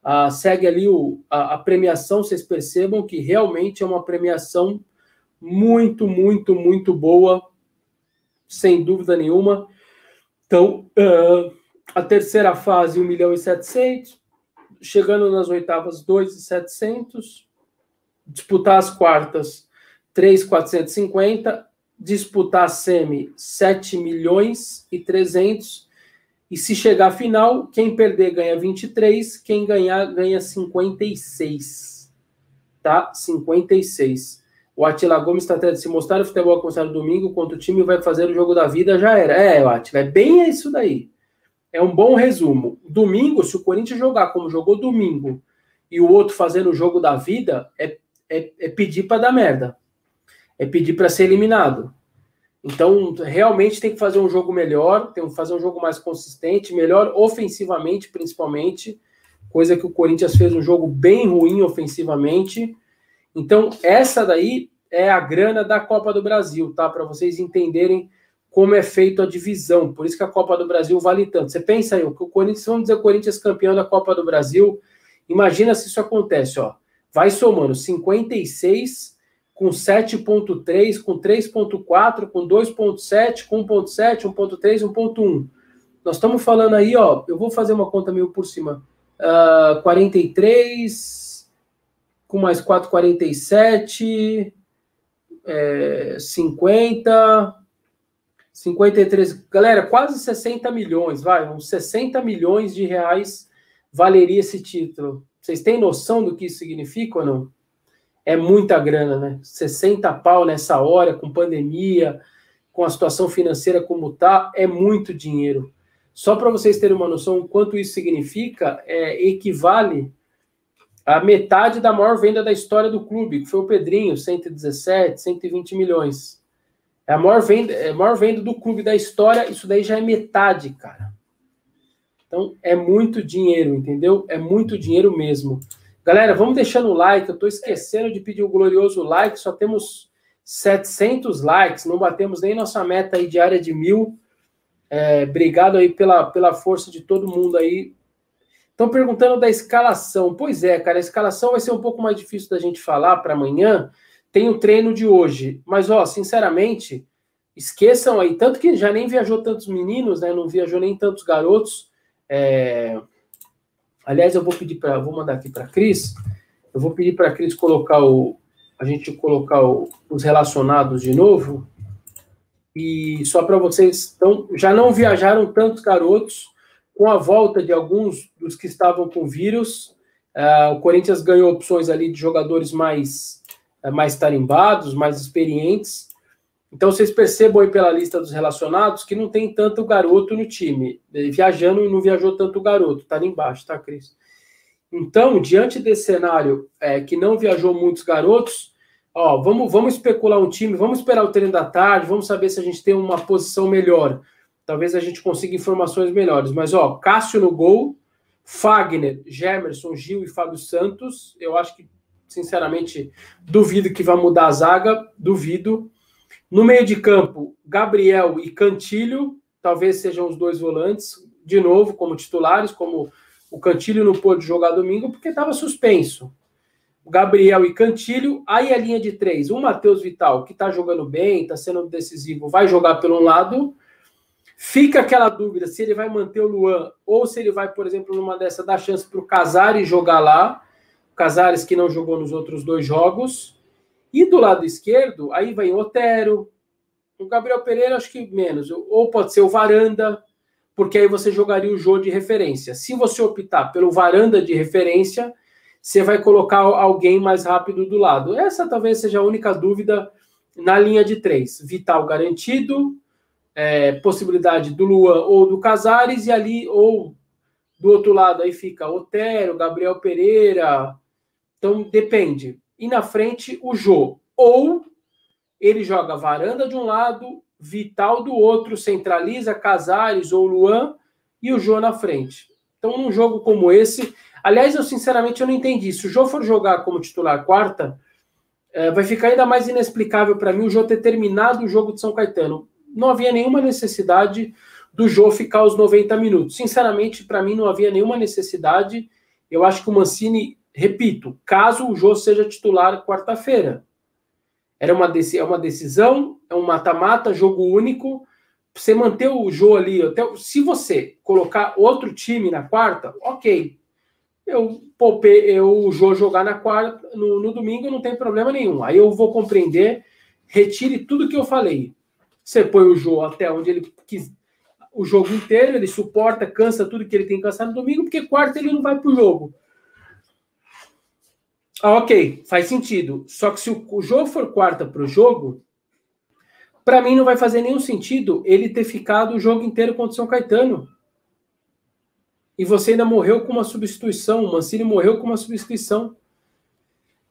a segue ali o, a, a, premiação, vocês percebam que realmente é uma premiação muito, muito, muito boa, sem dúvida nenhuma. Então, uh, a terceira fase, 1 milhão e 700, chegando nas oitavas, 2,700, disputar as quartas, 3,450, disputar a semi 7 milhões e 300. E se chegar à final, quem perder ganha 23, quem ganhar ganha 56. Tá? 56. O Atila Gomes está até se mostrar o futebol começar no domingo, quando o time vai fazer o jogo da vida, já era. É, Atila, é bem isso daí. É um bom resumo. Domingo, se o Corinthians jogar como jogou domingo e o outro fazendo o jogo da vida, é, é, é pedir para dar merda é pedir para ser eliminado. Então, realmente tem que fazer um jogo melhor, tem que fazer um jogo mais consistente, melhor ofensivamente, principalmente, coisa que o Corinthians fez um jogo bem ruim ofensivamente. Então, essa daí é a grana da Copa do Brasil, tá? Para vocês entenderem como é feito a divisão. Por isso que a Copa do Brasil vale tanto. Você pensa aí, o Corinthians, vamos dizer, o Corinthians campeão da Copa do Brasil. Imagina se isso acontece, ó. Vai somando 56 com 7.3, com 3.4, com 2.7, com 1.7, 1.3, 1.1. Nós estamos falando aí, ó, eu vou fazer uma conta meio por cima. Uh, 43 com mais 4,47, é, 50, 53, galera, quase 60 milhões, vai, uns 60 milhões de reais valeria esse título. Vocês têm noção do que isso significa ou não? É muita grana, né? 60 pau nessa hora, com pandemia, com a situação financeira como tá, é muito dinheiro. Só para vocês terem uma noção quanto isso significa, é, equivale a metade da maior venda da história do clube, que foi o Pedrinho, 117, 120 milhões. É a maior venda, é a maior venda do clube da história, isso daí já é metade, cara. Então, é muito dinheiro, entendeu? É muito dinheiro mesmo. Galera, vamos deixando o like. Eu tô esquecendo de pedir o glorioso like. Só temos 700 likes. Não batemos nem nossa meta aí diária de mil. É, obrigado aí pela, pela força de todo mundo aí. Estão perguntando da escalação. Pois é, cara, a escalação vai ser um pouco mais difícil da gente falar para amanhã, tem o treino de hoje. Mas, ó, sinceramente, esqueçam aí, tanto que já nem viajou tantos meninos, né? Não viajou nem tantos garotos. É... Aliás, eu vou pedir para, vou mandar aqui para Cris. Eu vou pedir para a Cris colocar o, a gente colocar o, os relacionados de novo. E só para vocês, então, já não viajaram tantos garotos com a volta de alguns dos que estavam com vírus. Uh, o Corinthians ganhou opções ali de jogadores mais é, mais tarimbados, mais experientes. Então, vocês percebam aí pela lista dos relacionados que não tem tanto garoto no time. Viajando, não viajou tanto garoto, tá ali embaixo, tá, Cris? Então, diante desse cenário é, que não viajou muitos garotos, ó, vamos, vamos especular um time, vamos esperar o treino da tarde, vamos saber se a gente tem uma posição melhor. Talvez a gente consiga informações melhores. Mas, ó, Cássio no gol, Fagner, Gemerson, Gil e Fábio Santos, eu acho que sinceramente, duvido que vá mudar a zaga, duvido. No meio de campo, Gabriel e Cantilho, talvez sejam os dois volantes, de novo, como titulares, como o Cantilho não pôde jogar domingo, porque estava suspenso. Gabriel e Cantilho, aí a linha de três, o Matheus Vital, que está jogando bem, está sendo decisivo, vai jogar pelo um lado. Fica aquela dúvida se ele vai manter o Luan ou se ele vai, por exemplo, numa dessa, dar chance para o Casares jogar lá. Casares, que não jogou nos outros dois jogos. E do lado esquerdo, aí vem o Otero, o Gabriel Pereira, acho que menos. Ou pode ser o Varanda, porque aí você jogaria o jogo de referência. Se você optar pelo Varanda de referência, você vai colocar alguém mais rápido do lado. Essa talvez seja a única dúvida na linha de três. Vital garantido, é, possibilidade do Luan ou do Casares, e ali, ou do outro lado, aí fica Otero, Gabriel Pereira, então depende. E na frente o Jô. Ou ele joga varanda de um lado, Vital do outro, centraliza Casares ou Luan e o Jô na frente. Então, num jogo como esse, aliás, eu sinceramente eu não entendi. Se o Jô for jogar como titular quarta, é, vai ficar ainda mais inexplicável para mim o Jô ter terminado o jogo de São Caetano. Não havia nenhuma necessidade do Jô ficar os 90 minutos. Sinceramente, para mim não havia nenhuma necessidade. Eu acho que o Mancini repito, caso o Jô seja titular quarta-feira. Era uma, é uma decisão, é um mata-mata, jogo único. Você manter o Jô ali, até, se você colocar outro time na quarta, ok. Eu poupei, eu o Jô jogar na quarta, no, no domingo não tem problema nenhum. Aí eu vou compreender, retire tudo que eu falei. Você põe o Jô até onde ele quis, o jogo inteiro, ele suporta, cansa tudo que ele tem que cansar no domingo, porque quarta ele não vai pro jogo. Ah, ok, faz sentido. Só que se o jogo for quarta para o jogo, para mim não vai fazer nenhum sentido ele ter ficado o jogo inteiro contra o São Caetano. E você ainda morreu com uma substituição. O Mancini morreu com uma substituição.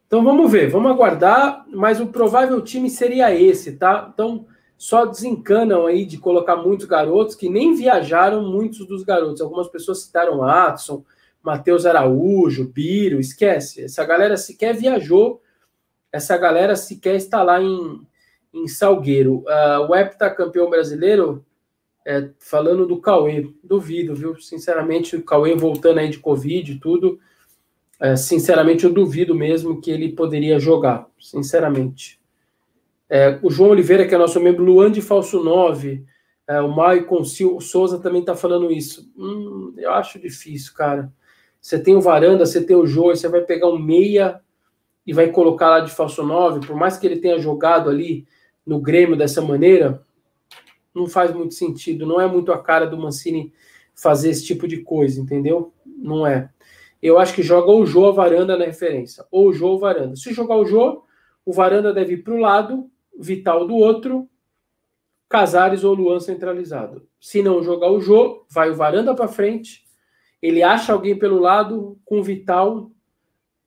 Então vamos ver, vamos aguardar. Mas o provável time seria esse, tá? Então só desencanam aí de colocar muitos garotos que nem viajaram muitos dos garotos. Algumas pessoas citaram Atson, Matheus Araújo, Biro, esquece. Essa galera sequer viajou, essa galera sequer está lá em, em Salgueiro. Uh, o heptacampeão brasileiro, é, falando do Cauê, duvido, viu? Sinceramente, o Cauê voltando aí de Covid e tudo, é, sinceramente, eu duvido mesmo que ele poderia jogar, sinceramente. É, o João Oliveira, que é nosso membro, Luan de Falso 9, é, o Maicon Souza também está falando isso. Hum, eu acho difícil, cara. Você tem o Varanda, você tem o Jô, você vai pegar um meia e vai colocar lá de falso 9, por mais que ele tenha jogado ali no Grêmio dessa maneira, não faz muito sentido. Não é muito a cara do Mancini fazer esse tipo de coisa, entendeu? Não é. Eu acho que joga o Jô a Varanda na referência, ou o Jô ou Varanda. Se jogar o Jô, o Varanda deve ir para o lado Vital do outro, Casares ou Luan centralizado. Se não jogar o jogo, vai o Varanda para frente, ele acha alguém pelo lado com Vital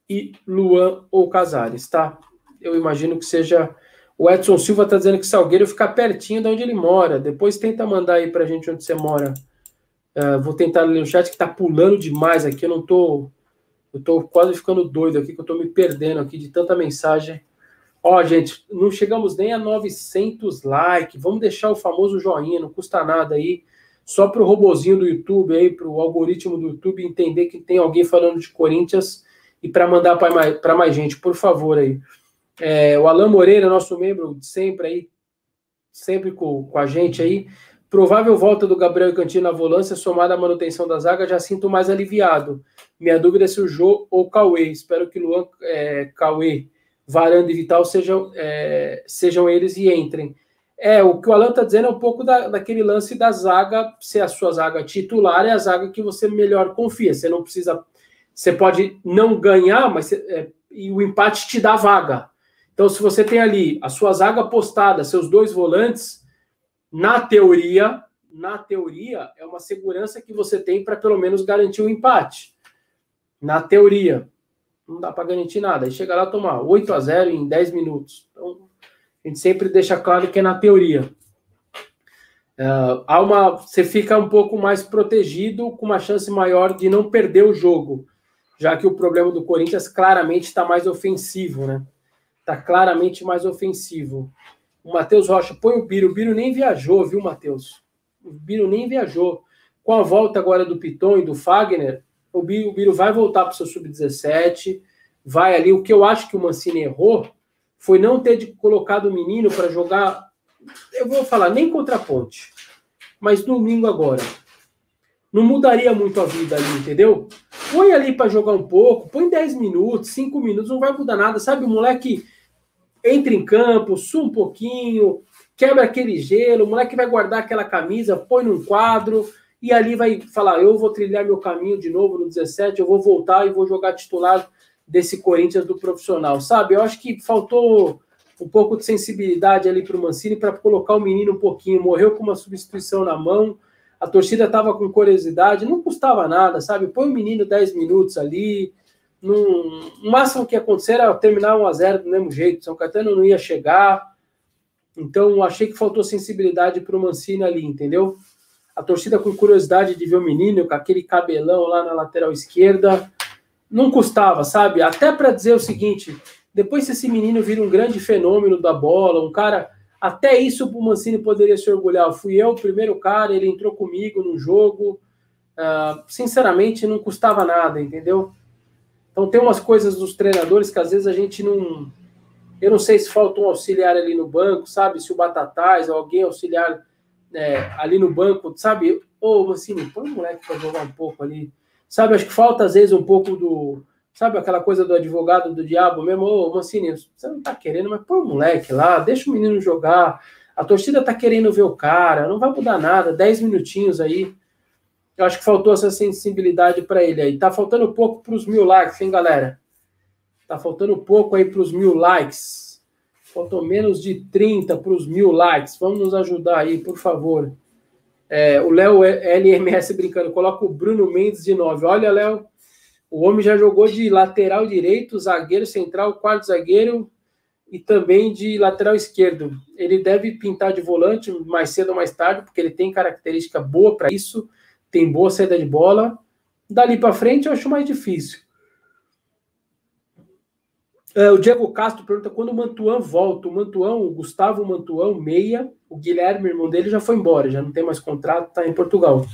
e Luan ou Casares, tá? Eu imagino que seja. O Edson Silva está dizendo que Salgueiro fica pertinho de onde ele mora. Depois tenta mandar aí para a gente onde você mora. Uh, vou tentar ler o chat que está pulando demais aqui. Eu não tô. Eu tô quase ficando doido aqui, que eu tô me perdendo aqui de tanta mensagem. Ó, gente, não chegamos nem a 900 likes. Vamos deixar o famoso joinha, não custa nada aí. Só para o robozinho do YouTube aí, para o algoritmo do YouTube entender que tem alguém falando de Corinthians e para mandar para mais, mais gente, por favor aí. É, o Alan Moreira, nosso membro sempre aí, sempre com, com a gente aí. Provável volta do Gabriel Cantino na volância, somada à manutenção da zaga, já sinto mais aliviado. Minha dúvida é se o Jô ou o Cauê. Espero que Luan é, Cauê Varanda e Vital sejam, é, sejam eles e entrem. É, o que o Alan está dizendo é um pouco da, daquele lance da zaga, se a sua zaga titular é a zaga que você melhor confia. Você não precisa. Você pode não ganhar, mas é, e o empate te dá vaga. Então, se você tem ali a sua zaga postada, seus dois volantes, na teoria, na teoria, é uma segurança que você tem para pelo menos garantir o empate. Na teoria não dá para garantir nada. Aí chega lá tomar 8 a 0 em 10 minutos. Então, a gente sempre deixa claro que é na teoria. Uh, há uma, você fica um pouco mais protegido, com uma chance maior de não perder o jogo, já que o problema do Corinthians claramente está mais ofensivo, né? Está claramente mais ofensivo. O Matheus Rocha põe o Biro. O Biro nem viajou, viu, Matheus? O Biro nem viajou. Com a volta agora do Piton e do Fagner, o Biro, o Biro vai voltar para o seu sub-17, vai ali. O que eu acho que o Mancini errou foi não ter colocado o menino para jogar. Eu vou falar, nem contra a ponte, mas domingo agora. Não mudaria muito a vida ali, entendeu? Põe ali para jogar um pouco, põe 10 minutos, 5 minutos, não vai mudar nada, sabe? O moleque entra em campo, sua um pouquinho, quebra aquele gelo, o moleque vai guardar aquela camisa, põe num quadro, e ali vai falar: eu vou trilhar meu caminho de novo no 17, eu vou voltar e vou jogar titular desse Corinthians do profissional, sabe? Eu acho que faltou um pouco de sensibilidade ali para o Mancini para colocar o menino um pouquinho. Morreu com uma substituição na mão, a torcida estava com curiosidade, não custava nada, sabe? Põe o menino 10 minutos ali. Num... O máximo que ia acontecer era terminar 1 a 0 do mesmo jeito. São Caetano não ia chegar. Então, achei que faltou sensibilidade para o Mancini ali, entendeu? a torcida com curiosidade de ver o menino com aquele cabelão lá na lateral esquerda. Não custava, sabe? Até para dizer o seguinte: depois, se esse menino vira um grande fenômeno da bola, um cara. Até isso o Mancini poderia se orgulhar. Fui eu o primeiro cara, ele entrou comigo no jogo. Uh, sinceramente, não custava nada, entendeu? Então, tem umas coisas dos treinadores que às vezes a gente não. Eu não sei se falta um auxiliar ali no banco, sabe? Se o Batatais, alguém auxiliar é, ali no banco, sabe? Ô, Mancini, põe o moleque para jogar um pouco ali. Sabe, acho que falta às vezes um pouco do. Sabe aquela coisa do advogado do diabo mesmo? Ô, Mancini, você não tá querendo, mas põe o moleque lá, deixa o menino jogar. A torcida tá querendo ver o cara, não vai mudar nada, 10 minutinhos aí. Eu acho que faltou essa sensibilidade para ele aí. Tá faltando pouco para os mil likes, hein, galera? Tá faltando pouco aí para os mil likes. Faltam menos de 30 para os mil likes. Vamos nos ajudar aí, por favor. É, o Léo LMS brincando, coloca o Bruno Mendes de 9. Olha, Léo, o homem já jogou de lateral direito, zagueiro central, quarto zagueiro e também de lateral esquerdo. Ele deve pintar de volante mais cedo ou mais tarde, porque ele tem característica boa para isso, tem boa saída de bola. Dali para frente eu acho mais difícil. É, o Diego Castro pergunta quando o Mantuan volta. O Mantuan, o Gustavo Mantuan, meia, o Guilherme, irmão dele, já foi embora, já não tem mais contrato, está em Portugal.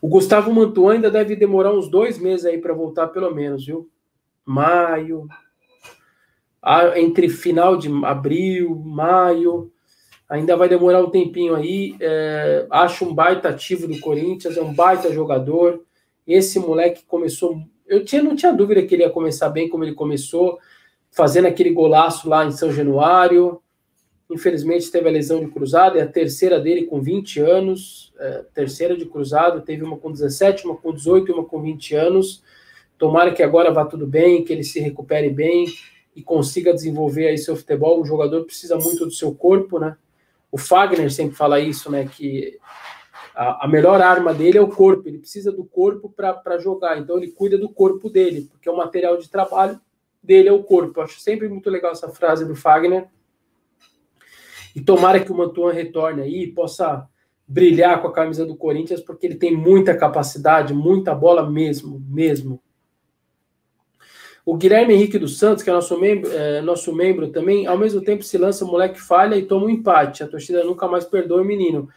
O Gustavo Mantuan ainda deve demorar uns dois meses aí para voltar, pelo menos, viu? Maio, entre final de abril, maio, ainda vai demorar um tempinho aí. É, acho um baita ativo do Corinthians, é um baita jogador. Esse moleque começou eu tinha, não tinha dúvida que ele ia começar bem como ele começou, fazendo aquele golaço lá em São Januário. Infelizmente teve a lesão de cruzado, é a terceira dele com 20 anos, é, terceira de cruzado, teve uma com 17, uma com 18 e uma com 20 anos. Tomara que agora vá tudo bem, que ele se recupere bem e consiga desenvolver aí seu futebol. O jogador precisa muito do seu corpo, né? O Fagner sempre fala isso, né? Que a, a, melhor arma dele é o corpo, ele precisa do corpo para jogar, então ele cuida do corpo dele, porque o material de trabalho dele é o corpo. Acho sempre muito legal essa frase do Fagner. E tomara que o Mantuan retorne aí, possa brilhar com a camisa do Corinthians, porque ele tem muita capacidade, muita bola mesmo, mesmo. O Guilherme Henrique dos Santos, que é nosso membro, é, nosso membro também, ao mesmo tempo se lança, o moleque falha e toma um empate. A torcida nunca mais perdoa o menino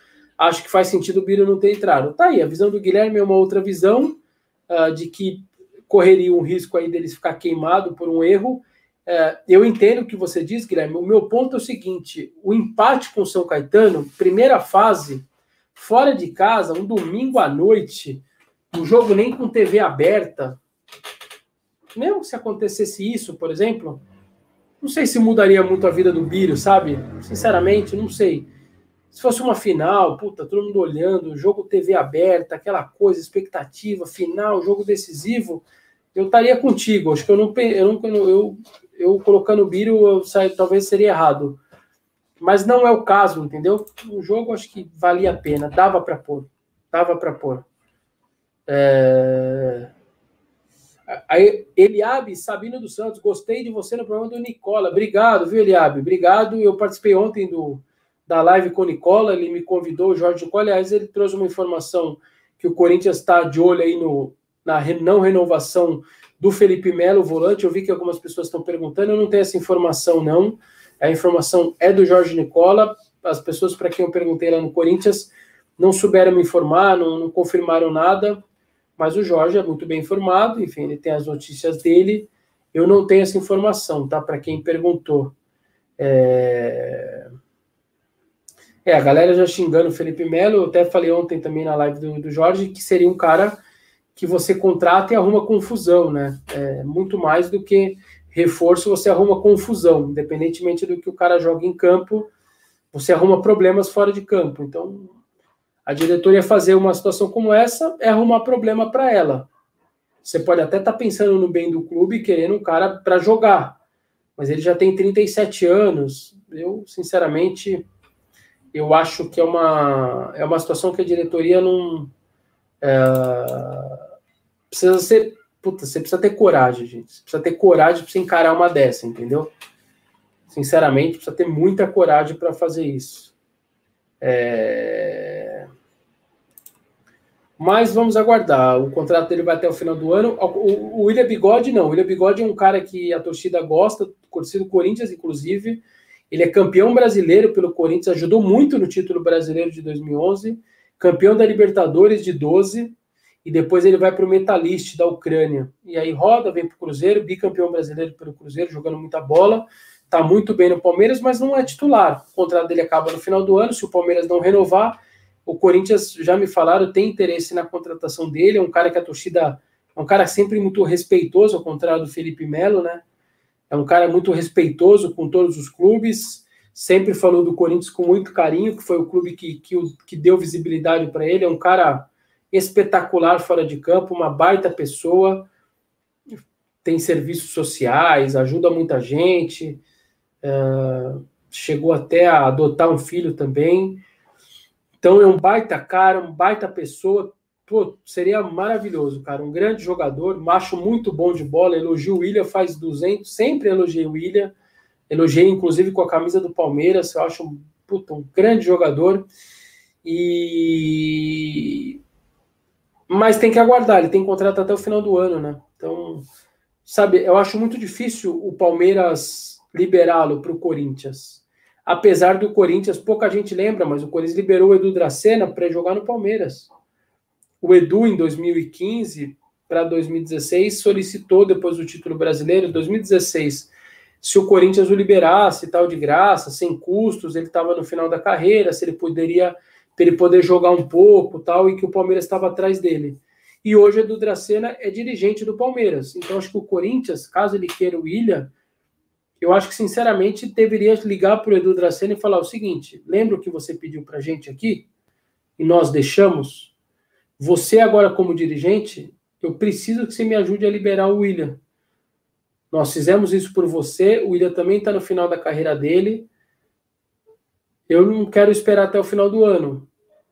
acho que faz sentido o Biro não ter entrado. Tá aí, a visão do Guilherme é uma outra visão uh, de que correria um risco aí deles ficar queimado por um erro. Uh, eu entendo o que você diz, Guilherme. O meu ponto é o seguinte: o empate com o São Caetano, primeira fase, fora de casa, um domingo à noite, um jogo nem com TV aberta. Mesmo se acontecesse isso, por exemplo, não sei se mudaria muito a vida do Biro, sabe? Sinceramente, não sei. Se fosse uma final, puta, todo mundo olhando, jogo TV aberta, aquela coisa, expectativa, final, jogo decisivo, eu estaria contigo. Acho que eu não, eu, não, eu, eu colocando o Biro, eu talvez seria errado. Mas não é o caso, entendeu? O jogo acho que valia a pena, dava para pôr, dava para pôr. É... Aí, Eliabe Sabino dos Santos, gostei de você no programa do Nicola. Obrigado, viu, Eliabe? Obrigado. Eu participei ontem do, da live com o Nicola, ele me convidou, o Jorge Nicola, aliás, ele trouxe uma informação que o Corinthians está de olho aí no, na não renovação do Felipe Melo, volante. Eu vi que algumas pessoas estão perguntando, eu não tenho essa informação, não. A informação é do Jorge Nicola. As pessoas para quem eu perguntei lá no Corinthians não souberam me informar, não, não confirmaram nada, mas o Jorge é muito bem informado, enfim, ele tem as notícias dele. Eu não tenho essa informação, tá? Para quem perguntou. É... É, a galera já xingando o Felipe Melo, eu até falei ontem também na live do, do Jorge, que seria um cara que você contrata e arruma confusão, né? É, muito mais do que reforço, você arruma confusão, independentemente do que o cara joga em campo, você arruma problemas fora de campo. Então, a diretoria fazer uma situação como essa é arrumar problema para ela. Você pode até estar tá pensando no bem do clube, querendo um cara para jogar, mas ele já tem 37 anos. Eu, sinceramente, eu acho que é uma, é uma situação que a diretoria não. É, precisa ser. Puta, você precisa ter coragem, gente. Você precisa ter coragem para encarar uma dessa, entendeu? Sinceramente, precisa ter muita coragem para fazer isso. É... Mas vamos aguardar. O contrato dele vai até o final do ano. O, o William Bigode, não. O William Bigode é um cara que a torcida gosta, torcida do Corinthians, inclusive. Ele é campeão brasileiro pelo Corinthians, ajudou muito no título brasileiro de 2011, campeão da Libertadores de 12, e depois ele vai para o Metalist da Ucrânia. E aí roda, vem para o Cruzeiro, bicampeão brasileiro pelo Cruzeiro, jogando muita bola, está muito bem no Palmeiras, mas não é titular. O contrato dele acaba no final do ano, se o Palmeiras não renovar, o Corinthians, já me falaram, tem interesse na contratação dele, é um cara que a torcida, é um cara sempre muito respeitoso, ao contrário do Felipe Melo, né? É um cara muito respeitoso com todos os clubes, sempre falou do Corinthians com muito carinho, que foi o clube que, que, que deu visibilidade para ele. É um cara espetacular fora de campo, uma baita pessoa, tem serviços sociais, ajuda muita gente, uh, chegou até a adotar um filho também. Então é um baita cara, um baita pessoa, Pô, seria maravilhoso, cara. Um grande jogador, macho muito bom de bola. Elogio o William, faz 200, sempre elogiei o William. Elogiei, inclusive, com a camisa do Palmeiras. Eu acho puta, um grande jogador. E mas tem que aguardar, ele tem contrato até o final do ano, né? Então, sabe, eu acho muito difícil o Palmeiras liberá-lo para o Corinthians. Apesar do Corinthians, pouca gente lembra, mas o Corinthians liberou o Edu Dracena para jogar no Palmeiras. O Edu, em 2015 para 2016, solicitou, depois do título brasileiro, em 2016, se o Corinthians o liberasse tal de graça, sem custos, ele estava no final da carreira, se ele poderia para ele poder jogar um pouco tal, e que o Palmeiras estava atrás dele. E hoje o Edu Dracena é dirigente do Palmeiras. Então acho que o Corinthians, caso ele queira o William, eu acho que sinceramente deveria ligar para o Edu Dracena e falar o seguinte: lembra o que você pediu para a gente aqui? E nós deixamos? Você agora como dirigente, eu preciso que você me ajude a liberar o William. Nós fizemos isso por você, o William também está no final da carreira dele. Eu não quero esperar até o final do ano.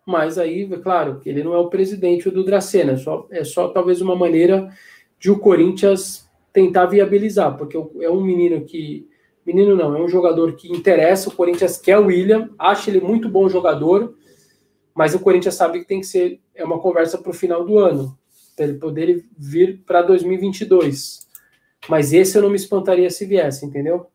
Mas aí, é claro, que ele não é o presidente do Dracena. É só, é só talvez uma maneira de o Corinthians tentar viabilizar, porque é um menino que. Menino não, é um jogador que interessa. O Corinthians quer o William, acha ele muito bom jogador, mas o Corinthians sabe que tem que ser. É uma conversa para o final do ano, para ele poder vir para 2022. Mas esse eu não me espantaria se viesse, entendeu?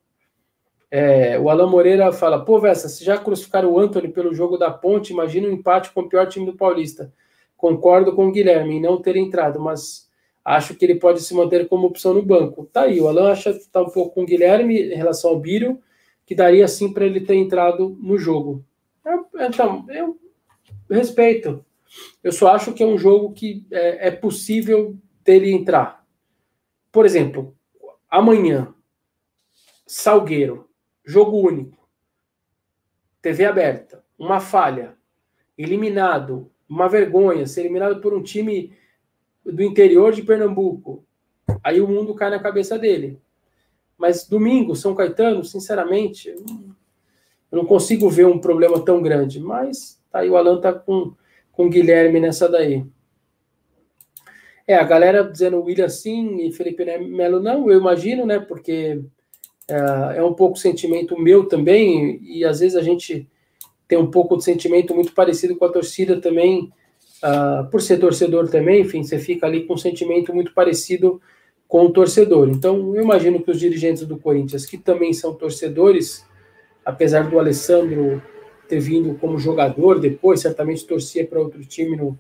É, o Alan Moreira fala: pô, Vessa, se já crucificaram o Anthony pelo jogo da ponte, imagina um empate com o pior time do Paulista. Concordo com o Guilherme em não ter entrado, mas acho que ele pode se manter como opção no banco. Tá aí, o Alan acha que tá um pouco com o Guilherme em relação ao Bírio, que daria sim para ele ter entrado no jogo. então, eu respeito. Eu só acho que é um jogo que é, é possível dele entrar. Por exemplo, amanhã, Salgueiro jogo único, TV aberta, uma falha, eliminado, uma vergonha, ser eliminado por um time do interior de Pernambuco, aí o mundo cai na cabeça dele. Mas domingo, São Caetano, sinceramente, eu não consigo ver um problema tão grande. Mas tá aí o Alan tá com, com o Guilherme nessa daí. É, a galera dizendo William sim e Felipe Melo não, eu imagino, né? Porque é, é um pouco sentimento meu também, e às vezes a gente tem um pouco de sentimento muito parecido com a torcida também, uh, por ser torcedor também, enfim, você fica ali com um sentimento muito parecido com o torcedor. Então, eu imagino que os dirigentes do Corinthians, que também são torcedores, apesar do Alessandro ter vindo como jogador depois, certamente torcia para outro time no,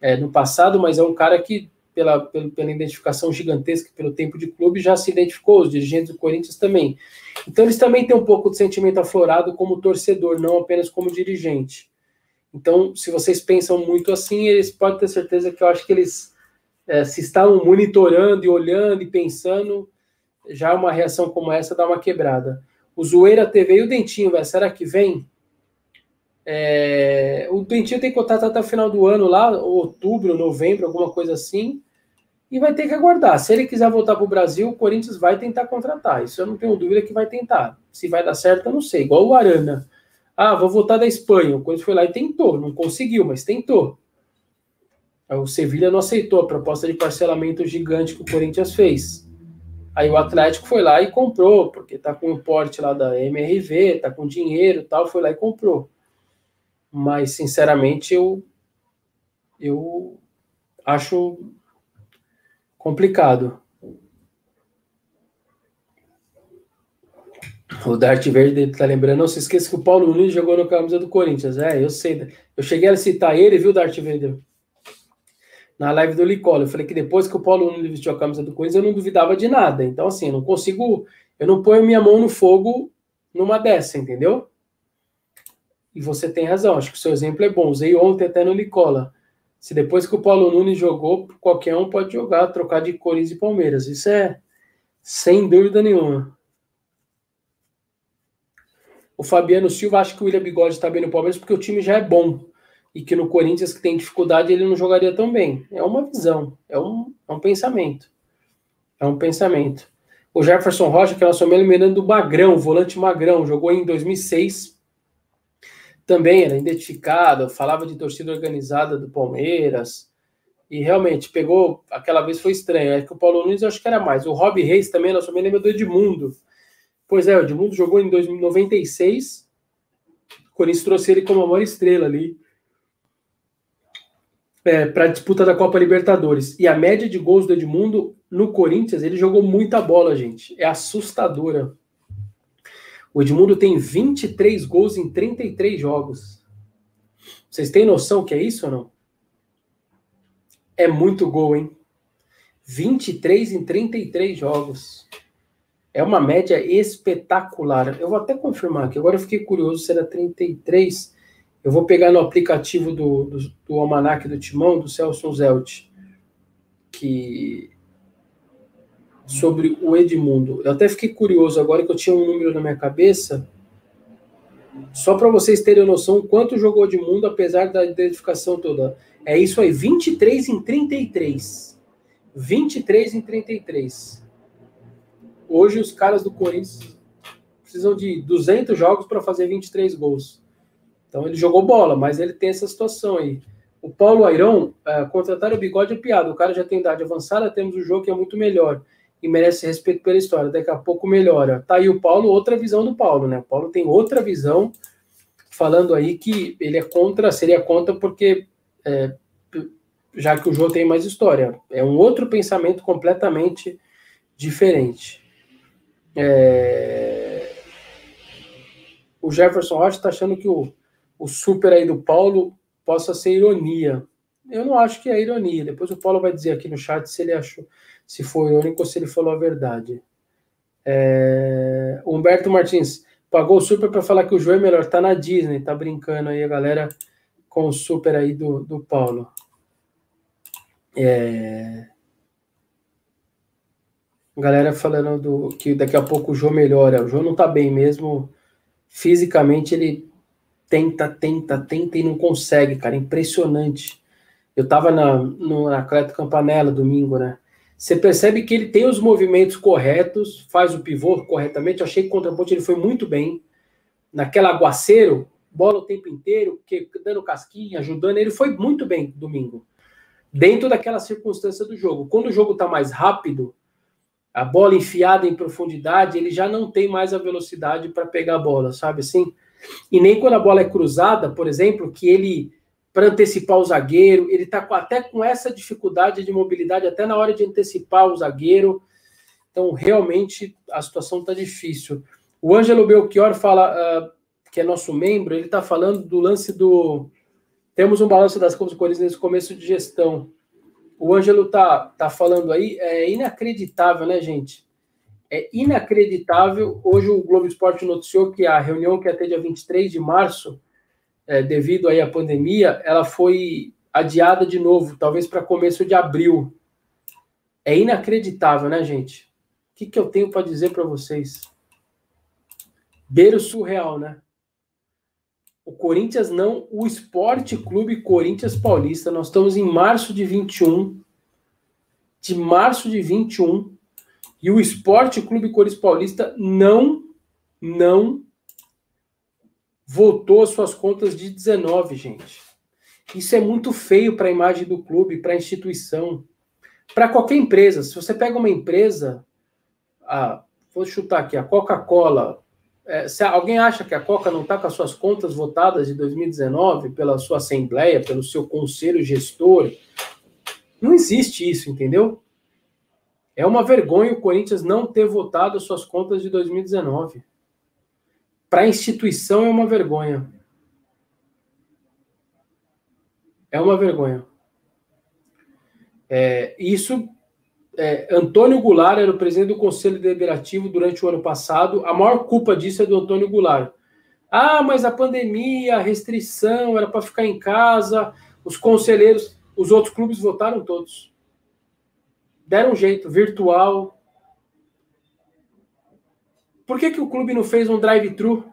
é, no passado, mas é um cara que pela, pela identificação gigantesca, pelo tempo de clube, já se identificou, os dirigentes do Corinthians também. Então, eles também têm um pouco de sentimento aflorado como torcedor, não apenas como dirigente. Então, se vocês pensam muito assim, eles podem ter certeza que eu acho que eles é, se estavam monitorando e olhando e pensando, já uma reação como essa dá uma quebrada. O Zoeira TV e o Dentinho, véio, será que vem? É, o Dentinho tem contato até o final do ano lá, outubro, novembro, alguma coisa assim e vai ter que aguardar. Se ele quiser voltar para o Brasil, o Corinthians vai tentar contratar. Isso eu não tenho dúvida que vai tentar. Se vai dar certo, eu não sei. Igual o Arana. Ah, vou voltar da Espanha. O Corinthians foi lá e tentou. Não conseguiu, mas tentou. O Sevilha não aceitou a proposta de parcelamento gigante que o Corinthians fez. Aí o Atlético foi lá e comprou, porque tá com o porte lá da MRV, tá com dinheiro tal, foi lá e comprou. Mas, sinceramente, eu, eu acho complicado. O Dart Verde tá lembrando, não se esqueça que o Paulo Nunes jogou no camisa do Corinthians. É, eu sei. Eu cheguei a citar ele, viu, Dart Verde? Na live do Licola. Eu falei que depois que o Paulo Nunes vestiu a camisa do Corinthians, eu não duvidava de nada. Então, assim, não consigo. Eu não ponho minha mão no fogo numa dessa, entendeu? E você tem razão, acho que o seu exemplo é bom. Usei ontem até no Licola. Se depois que o Paulo Nunes jogou, qualquer um pode jogar, trocar de Corinthians e Palmeiras. Isso é sem dúvida nenhuma. O Fabiano Silva acha que o William Bigode está bem no Palmeiras porque o time já é bom. E que no Corinthians, que tem dificuldade, ele não jogaria tão bem. É uma visão, é um, é um pensamento. É um pensamento. O Jefferson Rocha, que é nosso amigo do Magrão, volante Magrão, jogou em 2006 também era identificado, falava de torcida organizada do Palmeiras. E realmente pegou, aquela vez foi estranho. É que o Paulo Nunes eu acho que era mais. O Rob Reis também, nós também lembra do Edmundo. Pois é, o Edmundo jogou em 2096. O Corinthians trouxe ele como a maior estrela ali é, para a disputa da Copa Libertadores. E a média de gols do Edmundo no Corinthians, ele jogou muita bola, gente. É assustadora. O Edmundo tem 23 gols em 33 jogos. Vocês têm noção que é isso ou não? É muito gol, hein? 23 em 33 jogos. É uma média espetacular. Eu vou até confirmar aqui. Agora eu fiquei curioso se era 33. Eu vou pegar no aplicativo do, do, do Almanac do Timão, do Celso Zelt, que sobre o Edmundo. Eu até fiquei curioso agora que eu tinha um número na minha cabeça. Só para vocês terem noção quanto jogou Edmundo, apesar da identificação toda. É isso aí, 23 em 33. 23 em 33. Hoje os caras do Corinthians precisam de 200 jogos para fazer 23 gols. Então ele jogou bola, mas ele tem essa situação aí. O Paulo Airão, uh, contratar o bigode é piada. O cara já tem idade avançada, temos o jogo que é muito melhor e merece respeito pela história. Daqui a pouco melhora. Tá aí o Paulo, outra visão do Paulo, né? O Paulo tem outra visão, falando aí que ele é contra, seria contra porque é, já que o jogo tem mais história. É um outro pensamento completamente diferente. É... O Jefferson Rocha está achando que o, o super aí do Paulo possa ser ironia. Eu não acho que é ironia. Depois o Paulo vai dizer aqui no chat se ele achou, se foi irônico ou se ele falou a verdade. É... Humberto Martins pagou o super para falar que o jogo é melhor. Tá na Disney, tá brincando aí a galera com o super aí do, do Paulo. É... Galera falando do, que daqui a pouco o João melhora. O João não tá bem mesmo. Fisicamente ele tenta, tenta, tenta e não consegue, cara. Impressionante. Eu tava na, no Atlético Campanella domingo, né? Você percebe que ele tem os movimentos corretos, faz o pivô corretamente. Eu achei que contra ponte ele foi muito bem. Naquela aguaceiro, bola o tempo inteiro, que, dando casquinha, ajudando. Ele foi muito bem domingo dentro daquela circunstância do jogo. Quando o jogo está mais rápido, a bola enfiada em profundidade, ele já não tem mais a velocidade para pegar a bola, sabe assim? E nem quando a bola é cruzada, por exemplo, que ele, para antecipar o zagueiro, ele está até com essa dificuldade de mobilidade, até na hora de antecipar o zagueiro. Então, realmente, a situação está difícil. O Ângelo Belchior fala, uh, que é nosso membro, ele está falando do lance do, temos um balanço das contas do nesse começo de gestão. O Ângelo tá, tá falando aí, é inacreditável, né, gente? É inacreditável. Hoje o Globo Esporte noticiou que a reunião que ia ter dia 23 de março, é, devido aí à pandemia, ela foi adiada de novo, talvez para começo de abril. É inacreditável, né, gente? O que, que eu tenho para dizer para vocês? Beiro surreal, né? O Corinthians não, o Esporte Clube Corinthians Paulista. Nós estamos em março de 21. De março de 21. E o Esporte Clube Corinthians Paulista não, não votou as suas contas de 19, gente. Isso é muito feio para a imagem do clube, para a instituição, para qualquer empresa. Se você pega uma empresa, ah, vou chutar aqui, a Coca-Cola, é, se alguém acha que a Coca não está com as suas contas votadas de 2019 pela sua assembleia, pelo seu conselho gestor, não existe isso, entendeu? É uma vergonha o Corinthians não ter votado as suas contas de 2019. Para a instituição é uma vergonha. É uma vergonha. É, isso é, Antônio Goulart era o presidente do Conselho Deliberativo durante o ano passado. A maior culpa disso é do Antônio Goulart. Ah, mas a pandemia, a restrição, era para ficar em casa. Os conselheiros, os outros clubes votaram todos. Deram um jeito, virtual. Por que, que o clube não fez um drive-thru?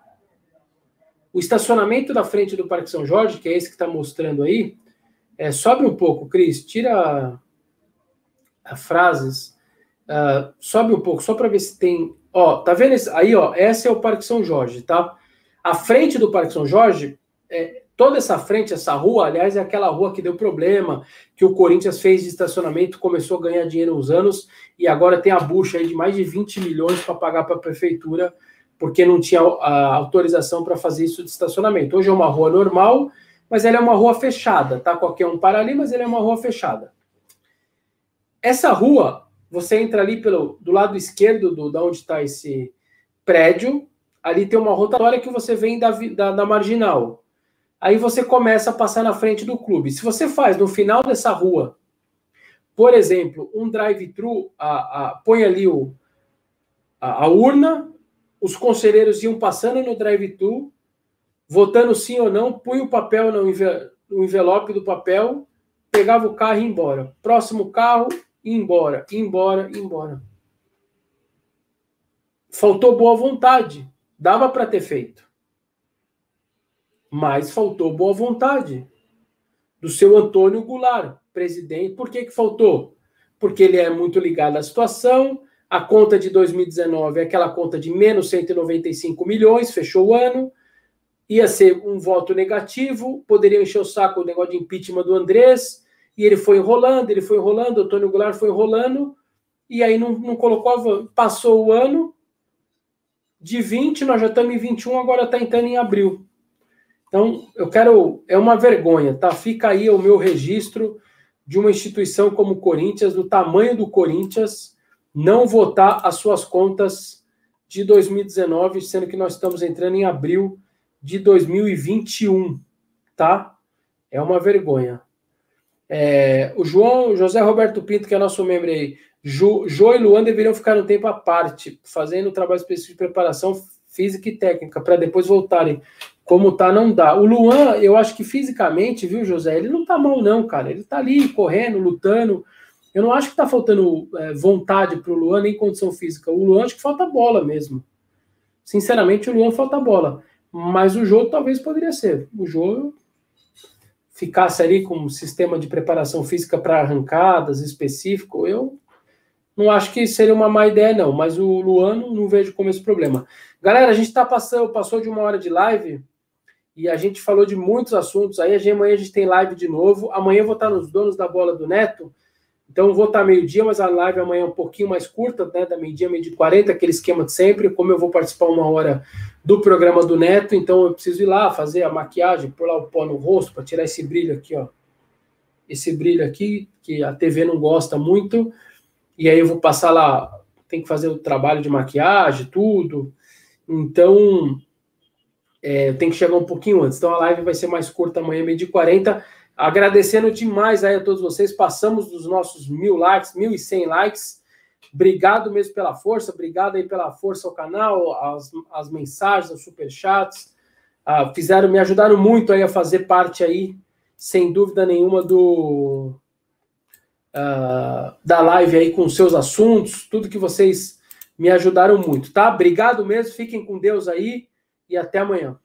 O estacionamento da frente do Parque São Jorge, que é esse que está mostrando aí, é, sobe um pouco, Cris, tira frases, uh, sobe um pouco, só para ver se tem. Ó, tá vendo esse? Aí, ó, esse é o Parque São Jorge, tá? A frente do Parque São Jorge, é, toda essa frente, essa rua, aliás, é aquela rua que deu problema, que o Corinthians fez de estacionamento, começou a ganhar dinheiro uns anos e agora tem a bucha aí de mais de 20 milhões para pagar para a prefeitura, porque não tinha a autorização para fazer isso de estacionamento. Hoje é uma rua normal, mas ela é uma rua fechada, tá? Qualquer um para ali, mas ela é uma rua fechada. Essa rua, você entra ali pelo do lado esquerdo do, da onde está esse prédio, ali tem uma rotatória que você vem da, da, da marginal. Aí você começa a passar na frente do clube. Se você faz no final dessa rua, por exemplo, um drive-thru, põe ali o, a, a, urna, os conselheiros iam passando no drive-thru, votando sim ou não, punha o papel no, no envelope do papel, pegava o carro e ia embora. Próximo carro, ia embora, ia embora, ia embora. Faltou boa vontade. Dava para ter feito. Mas faltou boa vontade do seu Antônio Goulart, presidente. Por que, que faltou? Porque ele é muito ligado à situação. A conta de 2019 é aquela conta de menos 195 milhões, fechou o ano. Ia ser um voto negativo, poderia encher o saco o negócio de impeachment do Andrés, e ele foi enrolando, ele foi enrolando, o Antônio Goulart foi enrolando, e aí não, não colocou, passou o ano, de 20, nós já estamos em 21, agora está entrando em abril. Então, eu quero. É uma vergonha, tá? Fica aí o meu registro de uma instituição como o Corinthians, do tamanho do Corinthians, não votar as suas contas de 2019, sendo que nós estamos entrando em abril de 2021, tá? É uma vergonha. É, o João, José Roberto Pinto, que é nosso membro aí, Jo, jo e Luan deveriam ficar um tempo à parte, fazendo trabalho específico de preparação física e técnica, para depois voltarem. Como tá, não dá. O Luan, eu acho que fisicamente, viu, José? Ele não tá mal, não, cara. Ele tá ali correndo, lutando. Eu não acho que tá faltando é, vontade pro Luan, nem condição física. O Luan acho que falta bola mesmo. Sinceramente, o Luan falta bola. Mas o jogo talvez poderia ser. O jogo ficasse ali com um sistema de preparação física para arrancadas específico, eu não acho que seria uma má ideia, não. Mas o Luano não vejo como esse problema. Galera, a gente tá passando, passou de uma hora de live e a gente falou de muitos assuntos. Aí amanhã a gente tem live de novo. Amanhã eu vou estar nos donos da bola do Neto. Então vou estar meio-dia, mas a live amanhã é um pouquinho mais curta, né? Da meio-dia, meio-dia 40, aquele esquema de sempre. Como eu vou participar uma hora do programa do Neto, então eu preciso ir lá fazer a maquiagem, pôr lá o pó no rosto para tirar esse brilho aqui, ó. Esse brilho aqui, que a TV não gosta muito e aí eu vou passar lá, tem que fazer o trabalho de maquiagem, tudo. Então, é, tem que chegar um pouquinho antes. Então a live vai ser mais curta amanhã, meio de 40. Agradecendo demais aí a todos vocês. Passamos dos nossos mil likes, mil e cem likes. Obrigado mesmo pela força, obrigado aí pela força ao canal, as, as mensagens, os superchats. Ah, fizeram, me ajudaram muito aí a fazer parte aí, sem dúvida nenhuma, do, uh, da live aí com seus assuntos, tudo que vocês me ajudaram muito, tá? Obrigado mesmo, fiquem com Deus aí e até amanhã.